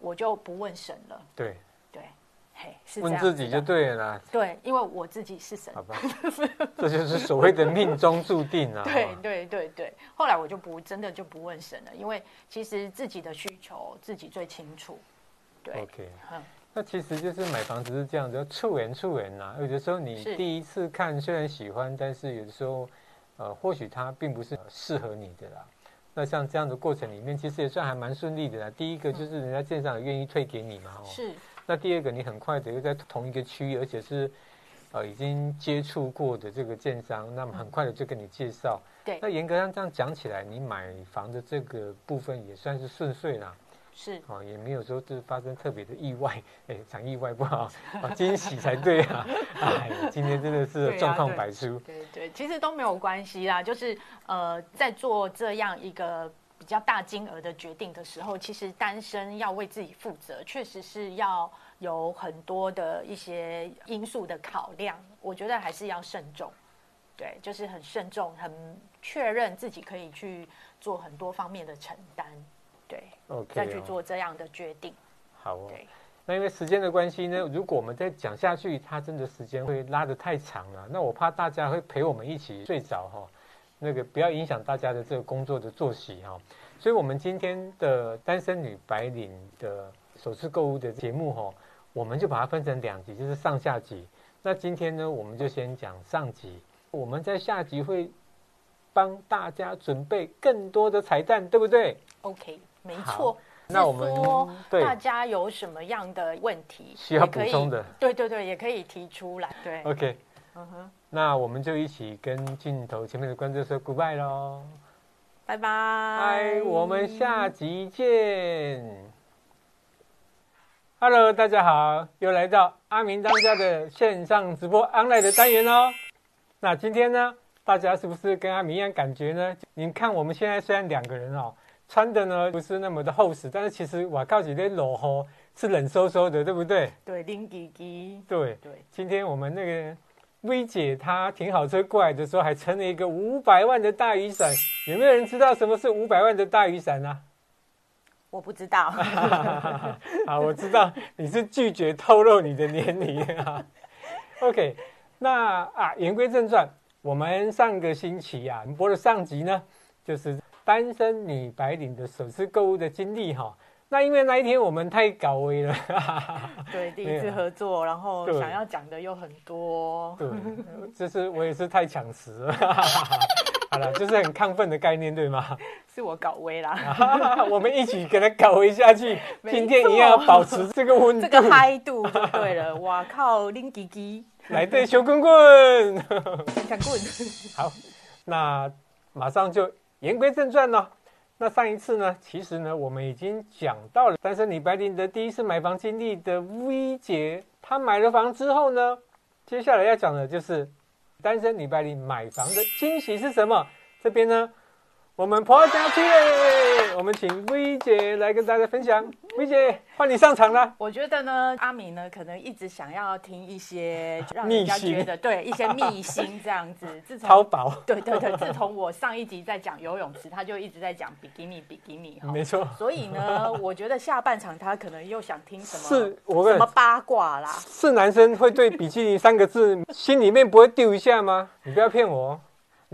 我就不问神了，对对，嘿，是，问自己就对了啦，对，因为我自己是神，好吧，[LAUGHS] 这就是所谓的命中注定啊，对对对对，后来我就不真的就不问神了，因为其实自己的需求自己最清楚，对，OK，[LAUGHS] 嗯，那其实就是买房子是这样子，触缘触缘呐，有的时候你第一次看虽然喜欢，但是有的时候。呃，或许它并不是适合你的啦。那像这样的过程里面，其实也算还蛮顺利的啦。第一个就是人家建商也愿意退给你嘛，哦。是。那第二个，你很快的又在同一个区域，而且是呃已经接触过的这个建商，那么很快的就跟你介绍。对。那严格上这样讲起来，你买房的这个部分也算是顺遂啦。是哦，也没有说是发生特别的意外，哎，讲意外不好，啊，惊喜才对啊！哎，今天真的是状况百出。对，对对，其实都没有关系啦，就是呃，在做这样一个比较大金额的决定的时候，其实单身要为自己负责，确实是要有很多的一些因素的考量，我觉得还是要慎重。对，就是很慎重，很确认自己可以去做很多方面的承担。对，OK，再去做这样的决定。好哦。对，那因为时间的关系呢，如果我们再讲下去，它真的时间会拉得太长了。那我怕大家会陪我们一起睡着哈，那个不要影响大家的这个工作的作息哈。所以，我们今天的单身女白领的首次购物的节目哈，我们就把它分成两集，就是上下集。那今天呢，我们就先讲上集，我们在下集会帮大家准备更多的彩蛋，对不对？OK，没错。那我们说大家有什么样的问题需要补充的？对对对，也可以提出来。对，OK，嗯哼，那我们就一起跟镜头前面的观众说 Goodbye 喽，拜拜，嗨，我们下集见。Hello，大家好，又来到阿明当家的线上直播 online 的单元哦。那今天呢，大家是不是跟阿明一样感觉呢？您看我们现在虽然两个人哦。穿的呢不是那么的厚实，但是其实我靠几天裸吼是冷飕飕的，对不对？对，冷吉吉。对对，今天我们那个薇姐她停好车过来的时候，还撑了一个五百万的大雨伞。有没有人知道什么是五百万的大雨伞呢？我不知道。[LAUGHS] 好，我知道你是拒绝透露你的年龄啊。[LAUGHS] OK，那啊，言归正传，我们上个星期啊，播的上集呢，就是。单身女白领的首次购物的经历哈，那因为那一天我们太搞威了，对，第一次合作，然后想要讲的又很多，对，就是我也是太抢食了，好了，就是很亢奋的概念，对吗？是我搞威啦，我们一起给他搞危下去，今天一定要保持这个温度，这个嗨度就对了，哇靠，拎吉吉，来对，小棍棍，小棍，好，那马上就。言归正传呢，那上一次呢，其实呢，我们已经讲到了单身李白领的第一次买房经历的 V 姐，她买了房之后呢，接下来要讲的就是单身女白领买房的惊喜是什么？这边呢。我们婆家去，我们请薇姐来跟大家分享。薇姐，换你上场了。我觉得呢，阿明呢，可能一直想要听一些让人家觉得对一些秘辛 [LAUGHS] 这样子。自从淘宝，对对对，自从我上一集在讲游泳池，他就一直在讲比基尼，比基尼。没错。所以呢，[LAUGHS] 我觉得下半场他可能又想听什么？是，我什么八卦啦？是男生会对比基尼三个字 [LAUGHS] 心里面不会丢一下吗？你不要骗我。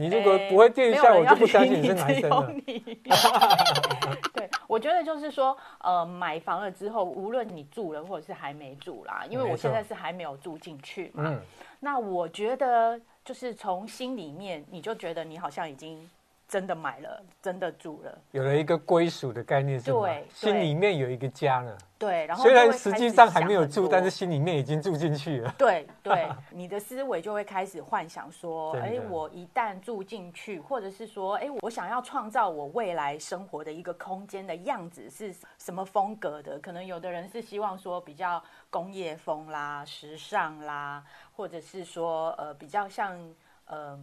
你如果不会电一下，我就不相信你是男生了。[LAUGHS] 对，我觉得就是说，呃，买房了之后，无论你住了或者是还没住啦，因为我现在是还没有住进去嘛。那我觉得就是从心里面，你就觉得你好像已经。真的买了，真的住了，有了一个归属的概念，是吗？对，心里面有一个家了。对，然后虽然实际上还没有住，但是心里面已经住进去了。对对，[LAUGHS] 你的思维就会开始幻想说，哎，我一旦住进去，或者是说，哎，我想要创造我未来生活的一个空间的样子是什么风格的？可能有的人是希望说比较工业风啦、时尚啦，或者是说呃比较像嗯。呃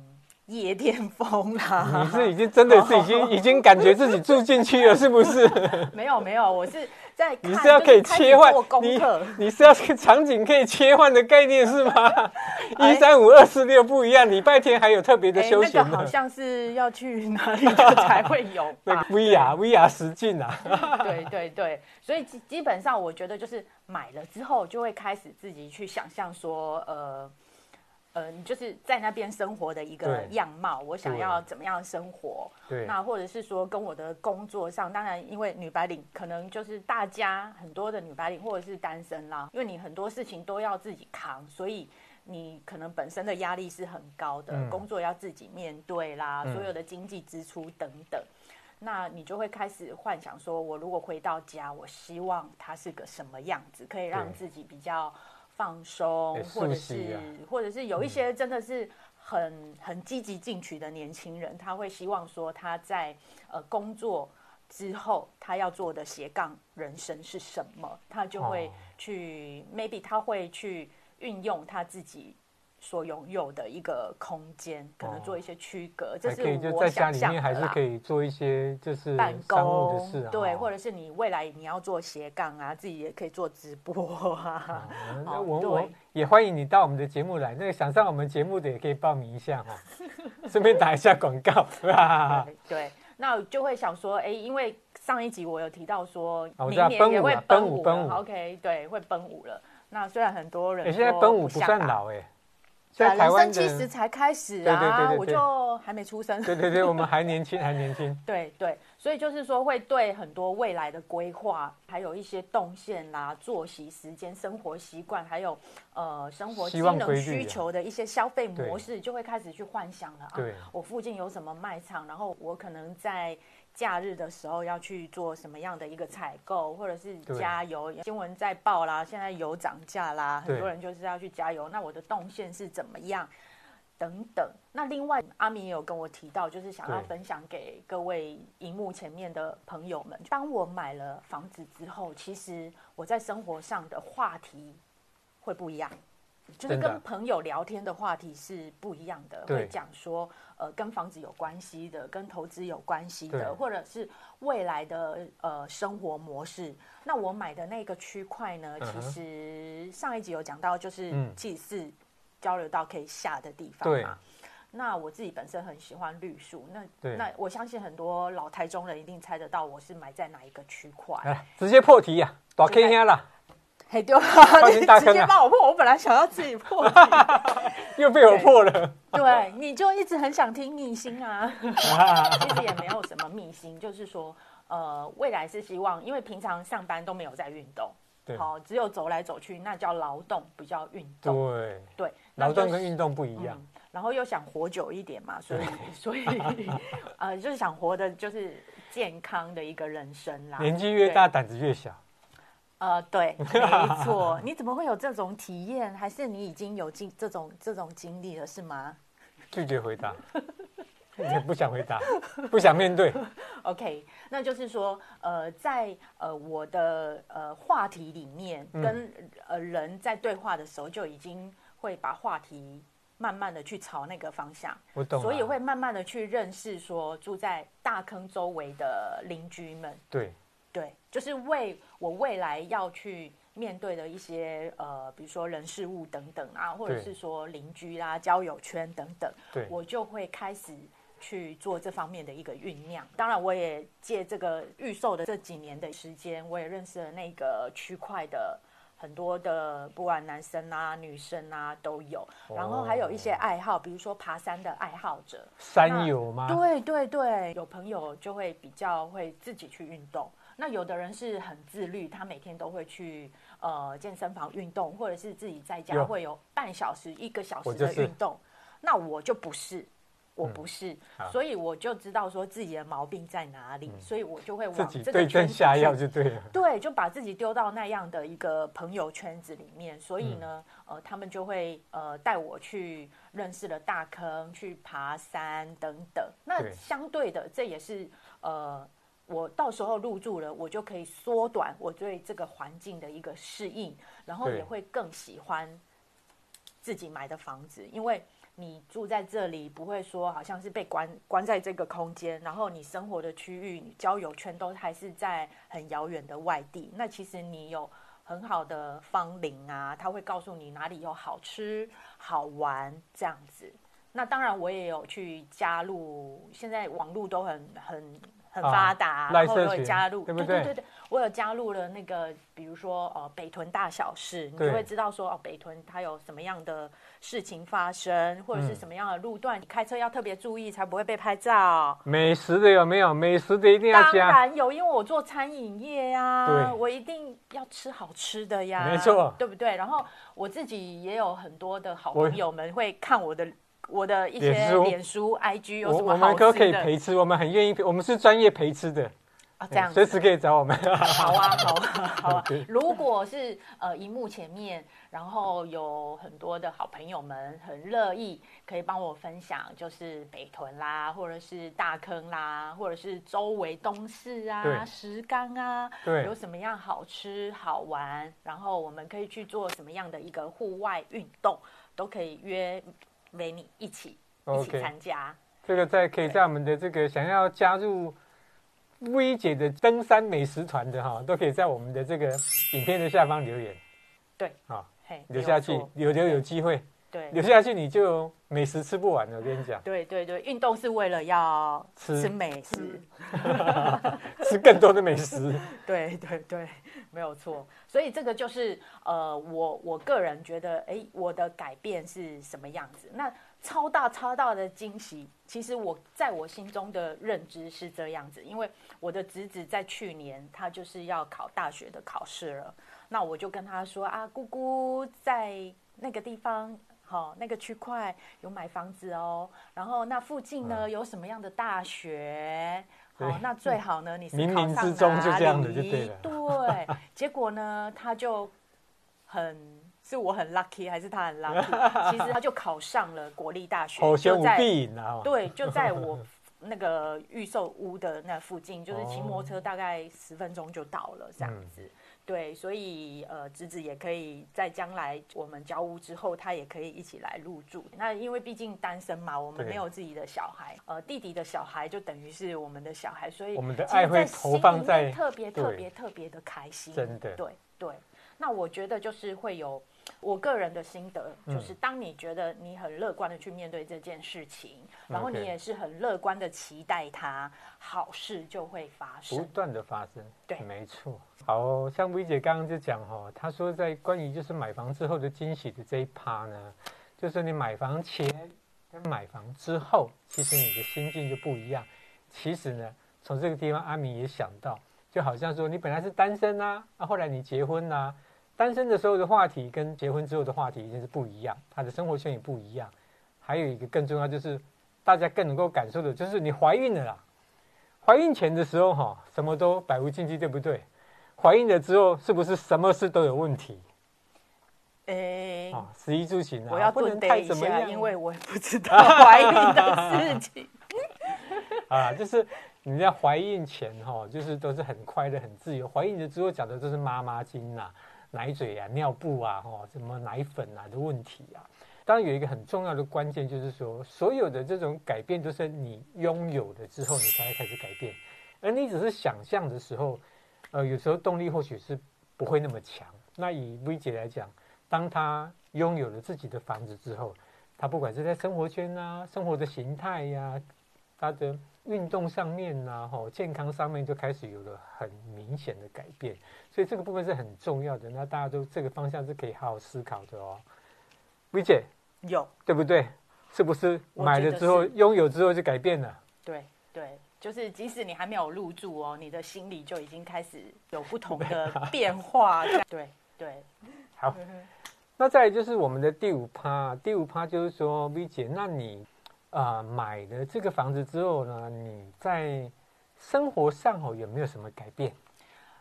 夜店风啦！你是已经真的是已经已经感觉自己住进去了，是不是？[LAUGHS] 没有没有，我是在你是要可以切换你你是要场景可以切换的概念是吗？[LAUGHS] 一三五二四六不一样，礼拜天还有特别的休闲，好像是要去哪里才会有吧？[LAUGHS] VR VR 实境啊！对对对，所以基本上我觉得就是买了之后就会开始自己去想象说呃。呃，你就是在那边生活的一个样貌，我想要怎么样生活？对，那或者是说跟我的工作上，当然因为女白领可能就是大家很多的女白领或者是单身啦，因为你很多事情都要自己扛，所以你可能本身的压力是很高的，嗯、工作要自己面对啦，所有的经济支出等等，嗯、那你就会开始幻想说，我如果回到家，我希望它是个什么样子，可以让自己比较。放松，或者是，或者是有一些真的是很很积极进取的年轻人，他会希望说他在呃工作之后，他要做的斜杠人生是什么，他就会去，maybe 他会去运用他自己。所拥有的一个空间，可能做一些区隔，哦、这是我想象的。在家里面还是可以做一些就是办公的事，啊对，或者是你未来你要做斜杠啊，自己也可以做直播啊。那、嗯、我我也欢迎你到我们的节目来，那个想上我们节目的也可以报名一下哈，[LAUGHS] 顺便打一下广告。对，对，那就会想说，哎，因为上一集我有提到说，明年也会奔五，奔五，OK，对，会奔五了。那虽然很多人，现在奔五不算老哎。在台湾其实才开始啊，对对对对对，我就还没出生。对对对，我们还年轻，还年轻。[LAUGHS] 对对，所以就是说，会对很多未来的规划，还有一些动线啦、作息时间、生活习惯，还有呃生活机能需求的一些消费模式，就会开始去幻想了。对啊，我附近有什么卖场，然后我可能在假日的时候要去做什么样的一个采购，或者是加油。新闻在报啦，现在油涨价啦，很多人就是要去加油。那我的动线是怎么样？等等，那另外阿明也有跟我提到，就是想要分享给各位荧幕前面的朋友们。当我买了房子之后，其实我在生活上的话题会不一样，就是跟朋友聊天的话题是不一样的，会讲说呃跟房子有关系的，跟投资有关系的，或者是未来的呃生活模式。那我买的那个区块呢，其实上一集有讲到，就是祭祀。交流道可以下的地方嘛？那我自己本身很喜欢绿树，那那我相信很多老台中人一定猜得到我是买在哪一个区块。直接破题呀，大坑兄啦，嘿丢了，你直接帮我破，我本来想要自己破，[LAUGHS] 又被我破了。对，你就一直很想听秘辛啊，[LAUGHS] 其实也没有什么秘辛，就是说，呃，未来是希望，因为平常上班都没有在运动。好，只有走来走去，那叫劳动，不叫运动。对对，劳动跟运动不一样。嗯，然后又想活久一点嘛，所以所以呃，就是想活的，就是健康的一个人生啦。年纪越大，胆子越小。呃，对，没错。你怎么会有这种体验？还是你已经有经这种这种经历了，是吗？[LAUGHS] 拒绝回答。不想回答，不想面对。OK，那就是说，呃，在呃我的呃话题里面，跟呃人在对话的时候，就已经会把话题慢慢的去朝那个方向。我懂。所以会慢慢的去认识说住在大坑周围的邻居们。对。对，就是为我未来要去面对的一些呃，比如说人事物等等啊，或者是说邻居啦、交友圈等等，对，我就会开始。去做这方面的一个酝酿，当然我也借这个预售的这几年的时间，我也认识了那个区块的很多的，不管男生啊、女生啊都有，然后还有一些爱好，比如说爬山的爱好者，山友吗？对对对，有朋友就会比较会自己去运动，那有的人是很自律，他每天都会去呃健身房运动，或者是自己在家会有半小时、一个小时的运动，那我就不是。我不是，嗯、所以我就知道说自己的毛病在哪里，嗯、所以我就会往这个对症下药就对了。对，就把自己丢到那样的一个朋友圈子里面，所以呢，嗯、呃，他们就会呃带我去认识了大坑，去爬山等等。那相对的，这也是呃，我到时候入住了，我就可以缩短我对这个环境的一个适应，然后也会更喜欢自己买的房子，因为。你住在这里，不会说好像是被关关在这个空间，然后你生活的区域、你交友圈都还是在很遥远的外地。那其实你有很好的芳邻啊，他会告诉你哪里有好吃、好玩这样子。那当然，我也有去加入，现在网络都很很。很发达，啊，然后我有加入，对不对？对对对，我有加入了那个，比如说哦，北屯大小事，你就会知道说哦，北屯它有什么样的事情发生，或者是什么样的路段，嗯、你开车要特别注意，才不会被拍照。美食的有没有？美食的一定要加。当然有，因为我做餐饮业呀，对我一定要吃好吃的呀，没错，对不对？然后我自己也有很多的好朋友们会看我的。我的一些脸书、IG 有什么好吃的？我们都可以陪吃，我们很愿意陪，我们是专业陪吃的啊，这样随时可以找我们。好啊，好啊，好啊。[LAUGHS] 如果是呃，荧幕前面，然后有很多的好朋友们很乐意可以帮我分享，就是北屯啦，或者是大坑啦，或者是周围东市啊、石冈啊，对，有什么样好吃好玩，然后我们可以去做什么样的一个户外运动，都可以约。陪你一起一起参加这个在可以在我们的这个想要加入薇姐的登山美食团的哈，都可以在我们的这个影片的下方留言。对，好，留下去，留留有机会。对，留下去你就美食吃不完了，我跟你讲。[LAUGHS] 对对对，运动是为了要吃吃美食，[LAUGHS] 吃更多的美食。对对对，没有错。所以这个就是呃，我我个人觉得，哎，我的改变是什么样子？那超大超大的惊喜。其实我在我心中的认知是这样子，因为我的侄子在去年他就是要考大学的考试了，那我就跟他说啊，姑姑在那个地方，好、哦，那个区块有买房子哦，然后那附近呢、嗯、有什么样的大学？好，那最好呢，你是考上之中就这样的就对了。对，结果呢，他就很是我很 lucky 还是他很 lucky？[LAUGHS] 其实他就考上了国立大学，就在对，就在 [LAUGHS] 我那个预售屋的那附近，就是骑摩托车大概十分钟就到了这样子。嗯对，所以呃，侄子也可以在将来我们交屋之后，他也可以一起来入住。那因为毕竟单身嘛，我们没有自己的小孩，呃，弟弟的小孩就等于是我们的小孩，所以我们的爱会投放在特别特别特别的开心。真的，对对。那我觉得就是会有。我个人的心得就是，当你觉得你很乐观的去面对这件事情，嗯、然后你也是很乐观的期待它，好事就会发生，不断的发生。对，没错。好、哦，像薇姐刚刚就讲哈，她说在关于就是买房之后的惊喜的这一趴呢，就是你买房前跟买房之后，其实你的心境就不一样。其实呢，从这个地方阿明也想到，就好像说你本来是单身啊，啊后来你结婚啊。单身的时候的话题跟结婚之后的话题已经是不一样，他的生活圈也不一样。还有一个更重要就是，大家更能够感受的就是你怀孕了啦。怀孕前的时候哈，什么都百无禁忌，对不对？怀孕了之后是不是什么事都有问题？哎、欸，啊，食衣住行啊，我要不能太怎么样，因为我也不知 [LAUGHS] 道怀孕的事情。[LAUGHS] 啊，就是你在怀孕前哈，就是都是很快乐、很自由。怀孕了之后讲的都是妈妈经呐。奶嘴啊、尿布啊、哦什么奶粉啊的问题啊，当然有一个很重要的关键，就是说所有的这种改变都是你拥有了之后，你才会开始改变，而你只是想象的时候，呃，有时候动力或许是不会那么强。那以薇姐来讲，当她拥有了自己的房子之后，她不管是在生活圈啊、生活的形态呀、啊、她的运动上面呢、啊、吼健康上面，就开始有了很明显的改变。所以这个部分是很重要的，那大家都这个方向是可以好好思考的哦。薇姐有对不对？是不是买了之后拥有之后就改变了？对对，就是即使你还没有入住哦，你的心里就已经开始有不同的变化。[LAUGHS] 对对，好。那再来就是我们的第五趴，第五趴就是说，薇姐，那你啊、呃、买了这个房子之后呢，你在生活上哦有没有什么改变？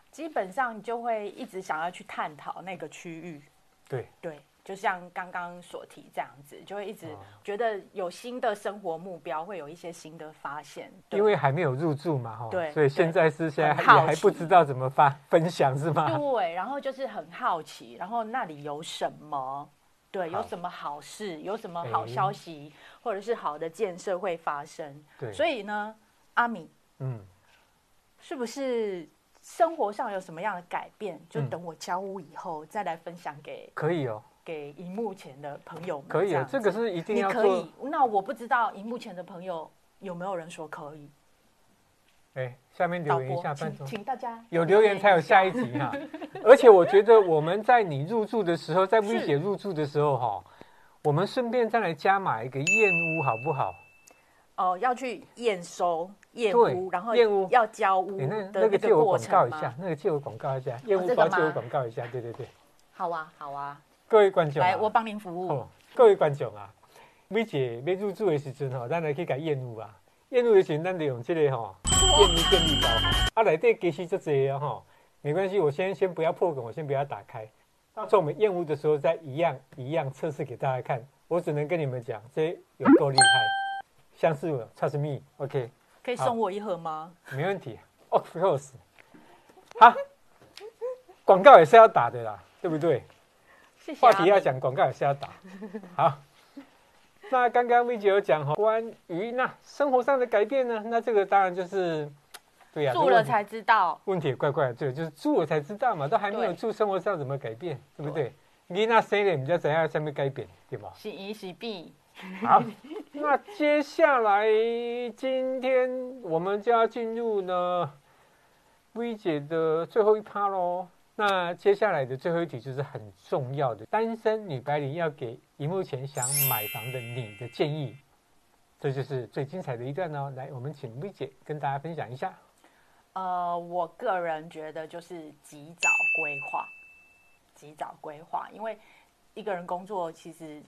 基本上就会一直想要去探讨那个区域，对对，就像刚刚所提这样子，就会一直觉得有新的生活目标，会有一些新的发现。因为还没有入住嘛，哈，对，所以现在是现在也还不知道怎么发分享是吗？对，然后就是很好奇，然后那里有什么？对，有什么好事？有什么好消息，或者是好的建设会发生？对，所以呢，阿米，嗯，是不是？生活上有什么样的改变？就等我交屋以后再来分享给可以哦，给荧幕前的朋友们。可以啊，这个是一定要做。可以。那我不知道荧幕前的朋友有没有人说可以？哎，下面留言一下，请请大家有留言才有下一集哈。[LAUGHS] 而且我觉得我们在你入住的时候，在薇姐入住的时候哈，我们顺便再来加码一个燕屋好不好？哦，要去验收。燕屋，然后验屋要交屋的那个借我广告一下，那个借我广告一下，验屋包借我广告一下，对对对。好啊，好啊。各位观众，来，我帮您服务。各位观众啊，薇姐要入住的时阵吼，咱来去改燕屋啊。燕屋的时阵，咱就用这个吼验屋便利包。啊，内底其实就这样哈，没关系，我先先不要破梗，我先不要打开。到时候我们验屋的时候再一样一样测试给大家看。我只能跟你们讲，这有够厉害，相似我，Trust me，OK。可以送我一盒吗？没问题，Of course。好，广告也是要打的啦，对不对？谢谢。话题要讲，广告也是要打。好，那刚刚薇姐有讲哈，关于那生活上的改变呢？那这个当然就是，对呀、啊，住了才知道。问题也怪怪的，对，就是住了才知道嘛，都还没有住，生活上怎么改变，对，对不对？你那谁的，你知道怎样下面改变，对吧？洗衣洗币。好，那接下来今天我们就要进入呢，薇姐的最后一趴喽。那接下来的最后一题就是很重要的，单身女白领要给荧幕前想买房的你的建议，这就是最精彩的一段哦。来，我们请薇姐跟大家分享一下。呃，我个人觉得就是及早规划，及早规划，因为一个人工作其实。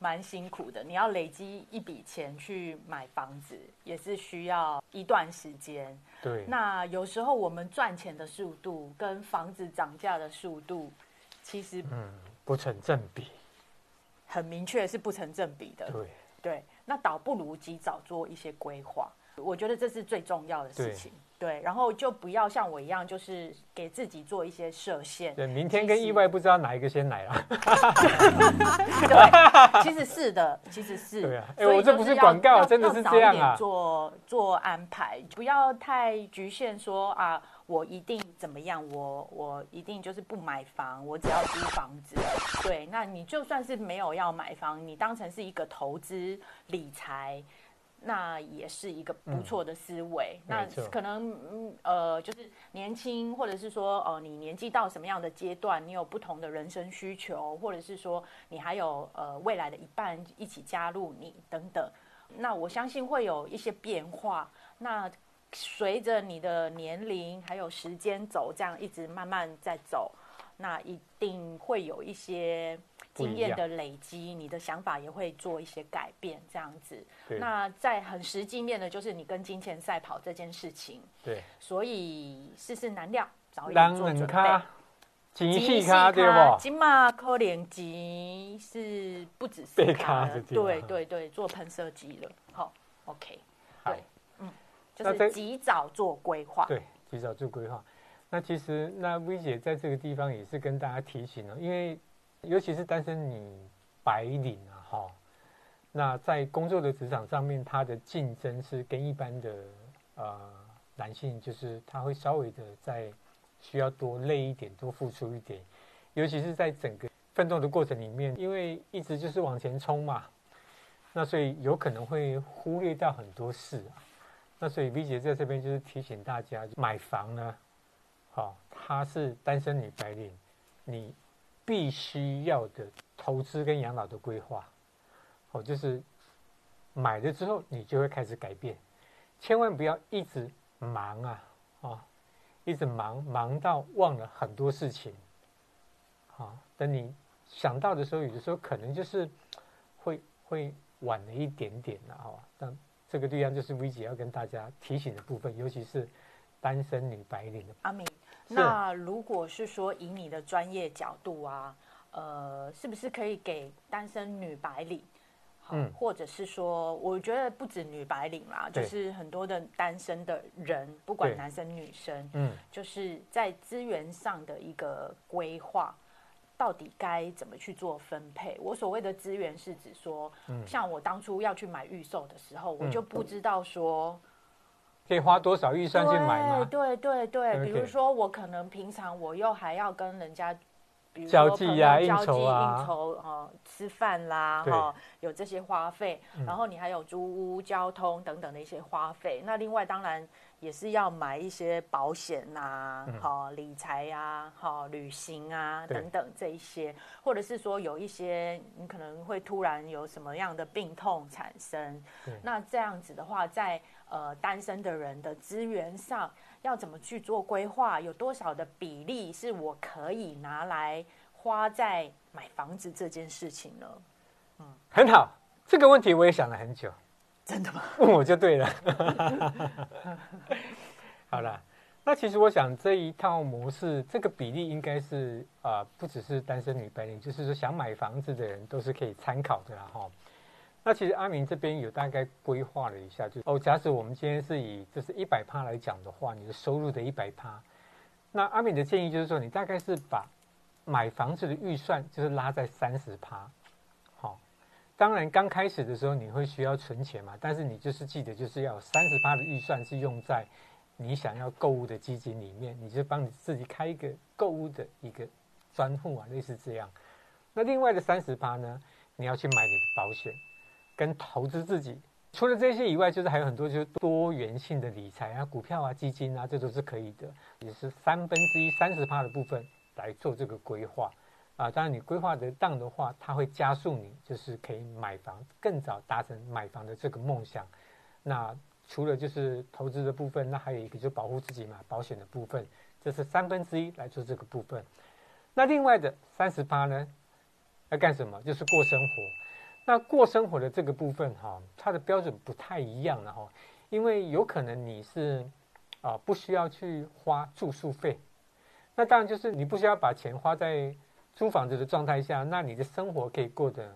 蛮辛苦的，你要累积一笔钱去买房子，也是需要一段时间。对，那有时候我们赚钱的速度跟房子涨价的速度，其实嗯不成正比，很明确是不成正比的。对对，那倒不如及早做一些规划，我觉得这是最重要的事情。对，然后就不要像我一样，就是给自己做一些设限。对，明天跟意外不知道哪一个先来了。[LAUGHS] 对，其实是的，其实是。对啊，哎，我这不是广告，真的是这样啊。做做安排，不要太局限说啊，我一定怎么样，我我一定就是不买房，我只要租房子。对，那你就算是没有要买房，你当成是一个投资理财。那也是一个不错的思维。嗯、那可能嗯呃，就是年轻，或者是说呃，你年纪到什么样的阶段，你有不同的人生需求，或者是说你还有呃未来的一半一起加入你等等。那我相信会有一些变化。那随着你的年龄还有时间走，这样一直慢慢在走，那一定会有一些。经验的累积，你的想法也会做一些改变，这样子。那在很实际面的，就是你跟金钱赛跑这件事情。对。所以世事难料，早一点做准备。金细卡对不？金马可连机是不止四卡的，对对对，做喷射机了。好，OK。对，嗯，就是及早做规划。对，及早做规划。那其实，那薇姐在这个地方也是跟大家提醒了，因为。尤其是单身女白领啊，哈，那在工作的职场上面，她的竞争是跟一般的呃男性，就是他会稍微的在需要多累一点，多付出一点。尤其是在整个奋斗的过程里面，因为一直就是往前冲嘛，那所以有可能会忽略掉很多事啊。那所以薇姐在这边就是提醒大家，买房呢，好，她是单身女白领，你。必须要的投资跟养老的规划，哦，就是买了之后你就会开始改变，千万不要一直忙啊，啊，一直忙忙到忘了很多事情，啊，等你想到的时候，有的时候可能就是会会晚了一点点了，哈。但这个地方就是 V 姐要跟大家提醒的部分，尤其是单身女白领的阿明。那如果是说以你的专业角度啊，呃，是不是可以给单身女白领，好，嗯，或者是说，我觉得不止女白领啦，就是很多的单身的人，不管男生女生，嗯，就是在资源上的一个规划，到底该怎么去做分配？我所谓的资源是指说，嗯，像我当初要去买预售的时候，我就不知道说。可以花多少预算去买吗？对对对对，比如说我可能平常我又还要跟人家，比如说交际呀、交际应酬啊、吃饭啦哈，有这些花费，然后你还有租屋、交通等等的一些花费。那另外当然也是要买一些保险呐，好理财呀，好旅行啊等等这一些，或者是说有一些你可能会突然有什么样的病痛产生，那这样子的话在。呃，单身的人的资源上要怎么去做规划？有多少的比例是我可以拿来花在买房子这件事情呢？嗯，很好，这个问题我也想了很久。真的吗？问 [LAUGHS] 我就对了。[LAUGHS] 好了，那其实我想这一套模式，这个比例应该是啊、不只是单身女白领，就是说想买房子的人都是可以参考的啦，哈。那其实阿明这边有大概规划了一下，就哦，假使我们今天是以就是一百趴来讲的话，你的收入的一百趴，那阿明的建议就是说，你大概是把买房子的预算就是拉在三十趴，当然刚开始的时候你会需要存钱嘛，但是你就是记得就是要三十趴的预算是用在你想要购物的基金里面，你就帮你自己开一个购物的一个专户啊，类似这样。那另外的三十趴呢，你要去买你的保险。跟投资自己，除了这些以外，就是还有很多就是多元性的理财啊，股票啊、基金啊，这都是可以的，也是三分之一三十趴的部分来做这个规划啊。当然，你规划得当的话，它会加速你就是可以买房，更早达成买房的这个梦想。那除了就是投资的部分，那还有一个就保护自己嘛，保险的部分，这是三分之一来做这个部分。那另外的三十八呢，要干什么？就是过生活。那过生活的这个部分哈，它的标准不太一样了哈，因为有可能你是啊不需要去花住宿费，那当然就是你不需要把钱花在租房子的状态下，那你的生活可以过得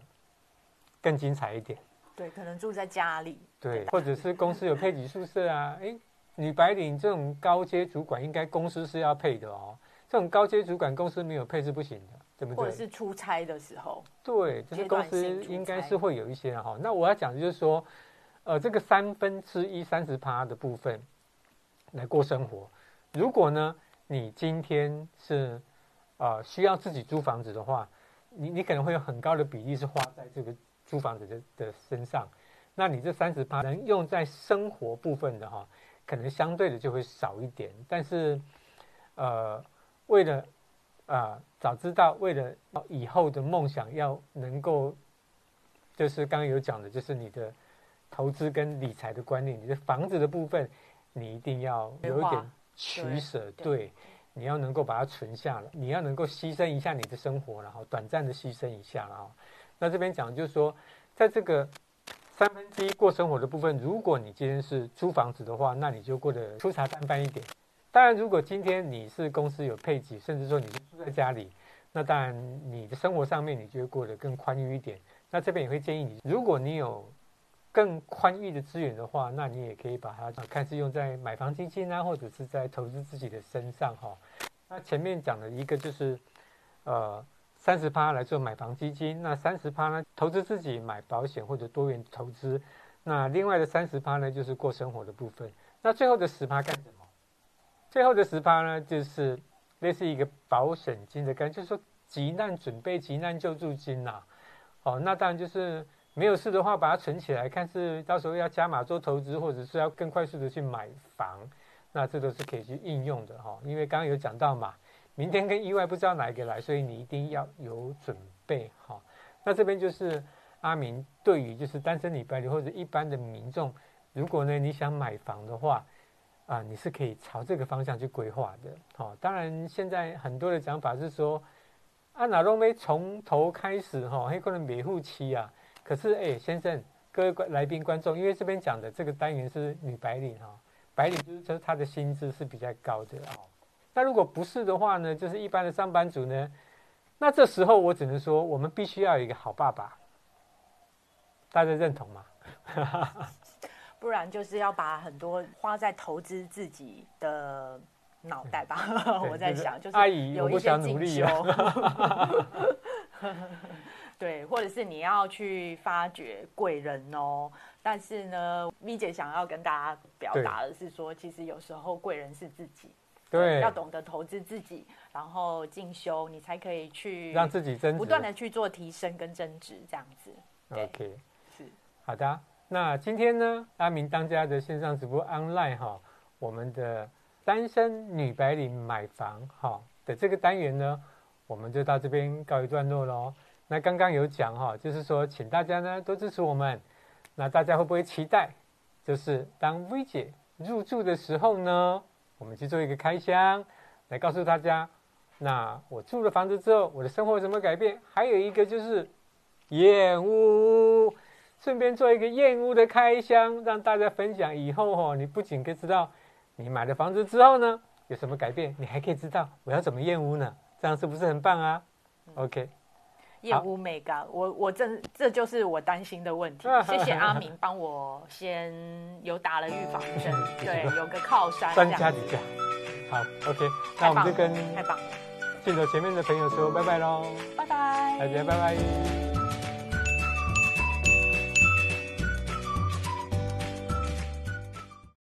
更精彩一点。对，可能住在家里，对，或者是公司有配给宿舍啊。[LAUGHS] 哎，女白领这种高阶主管，应该公司是要配的哦。这种高阶主管公司没有配置不行的，对不对？或者是出差的时候，对，就是公司应该是会有一些哈。那我要讲的就是说，呃，这个三分之一三十趴的部分来过生活。如果呢，你今天是呃需要自己租房子的话，你你可能会有很高的比例是花在这个。租房子的的身上，那你这三十趴能用在生活部分的哈，可能相对的就会少一点。但是，呃，为了啊、呃，早知道为了以后的梦想要能够，就是刚刚有讲的，就是你的投资跟理财的观念，你的房子的部分，你一定要有一点取舍，对，对，你要能够把它存下来，你要能够牺牲一下你的生活，然后短暂的牺牲一下，然后。那这边讲就是说，在这个三分之一过生活的部分，如果你今天是租房子的话，那你就过得粗茶淡饭一点。当然，如果今天你是公司有配给，甚至说你是住在家里，那当然你的生活上面你就会过得更宽裕一点。那这边也会建议你，如果你有更宽裕的资源的话，那你也可以把它看是用在买房基金啊，或者是在投资自己的身上哈。那前面讲的一个就是，呃。三十趴来做买房基金，那三十趴呢，投资自己买保险或者多元投资，那另外的三十趴呢，就是过生活的部分。那最后的十趴干什么？最后的十趴呢，就是类似一个保险金的概念，就是说急难准备、急难救助金呐、哦，那当然就是没有事的话，把它存起来，看是到时候要加码做投资，或者是要更快速的去买房，那这都是可以去应用的哈、因为刚刚有讲到嘛。明天跟意外不知道哪一个来，所以你一定要有准备哈。那这边就是阿明对于就是单身女白领或者一般的民众，如果呢你想买房的话，啊，你是可以朝这个方向去规划的。好，当然现在很多的讲法是说，啊哪都没从头开始哈，还可能免户期啊。可是哎，先生，各位来宾观众，因为这边讲的这个单元是女白领哈，白领就是说她的薪资是比较高的哦。那如果不是的话呢，就是一般的上班族呢，那这时候我只能说，我们必须要有一个好爸爸，大家认同吗？[LAUGHS] 不然就是要把很多花在投资自己的脑袋吧。[LAUGHS] 我在想，就是阿姨有一些进修，[LAUGHS] 对，或者是你要去发掘贵人哦。但是呢，V 姐想要跟大家表达的是说，其实有时候贵人是自己。对，要懂得投资自己，然后进修，你才可以去让自己增值，不断的去做提升跟增值，这样子。OK，是好的。那今天呢，阿明当家的线上直播 online 哈，我们的单身女白领买房哈的这个单元呢，我们就到这边告一段落喽。那刚刚有讲哈，就是说请大家呢多支持我们。那大家会不会期待，就是当 V 姐入住的时候呢？我们去做一个开箱，来告诉大家，那我住了房子之后，我的生活有什么改变？还有一个就是验屋，顺便做一个验屋的开箱，让大家分享。以后哦，你不仅可以知道你买了房子之后呢有什么改变，你还可以知道我要怎么验屋呢？这样是不是很棒啊？OK。业务美感，我我这这就是我担心的问题。[LAUGHS] 谢谢阿明帮我先有打了预防针，[LAUGHS] 对，有个靠山。专家底下，好，OK，那我们就跟太棒，镜头前面的朋友说拜拜喽，拜拜，大家拜拜。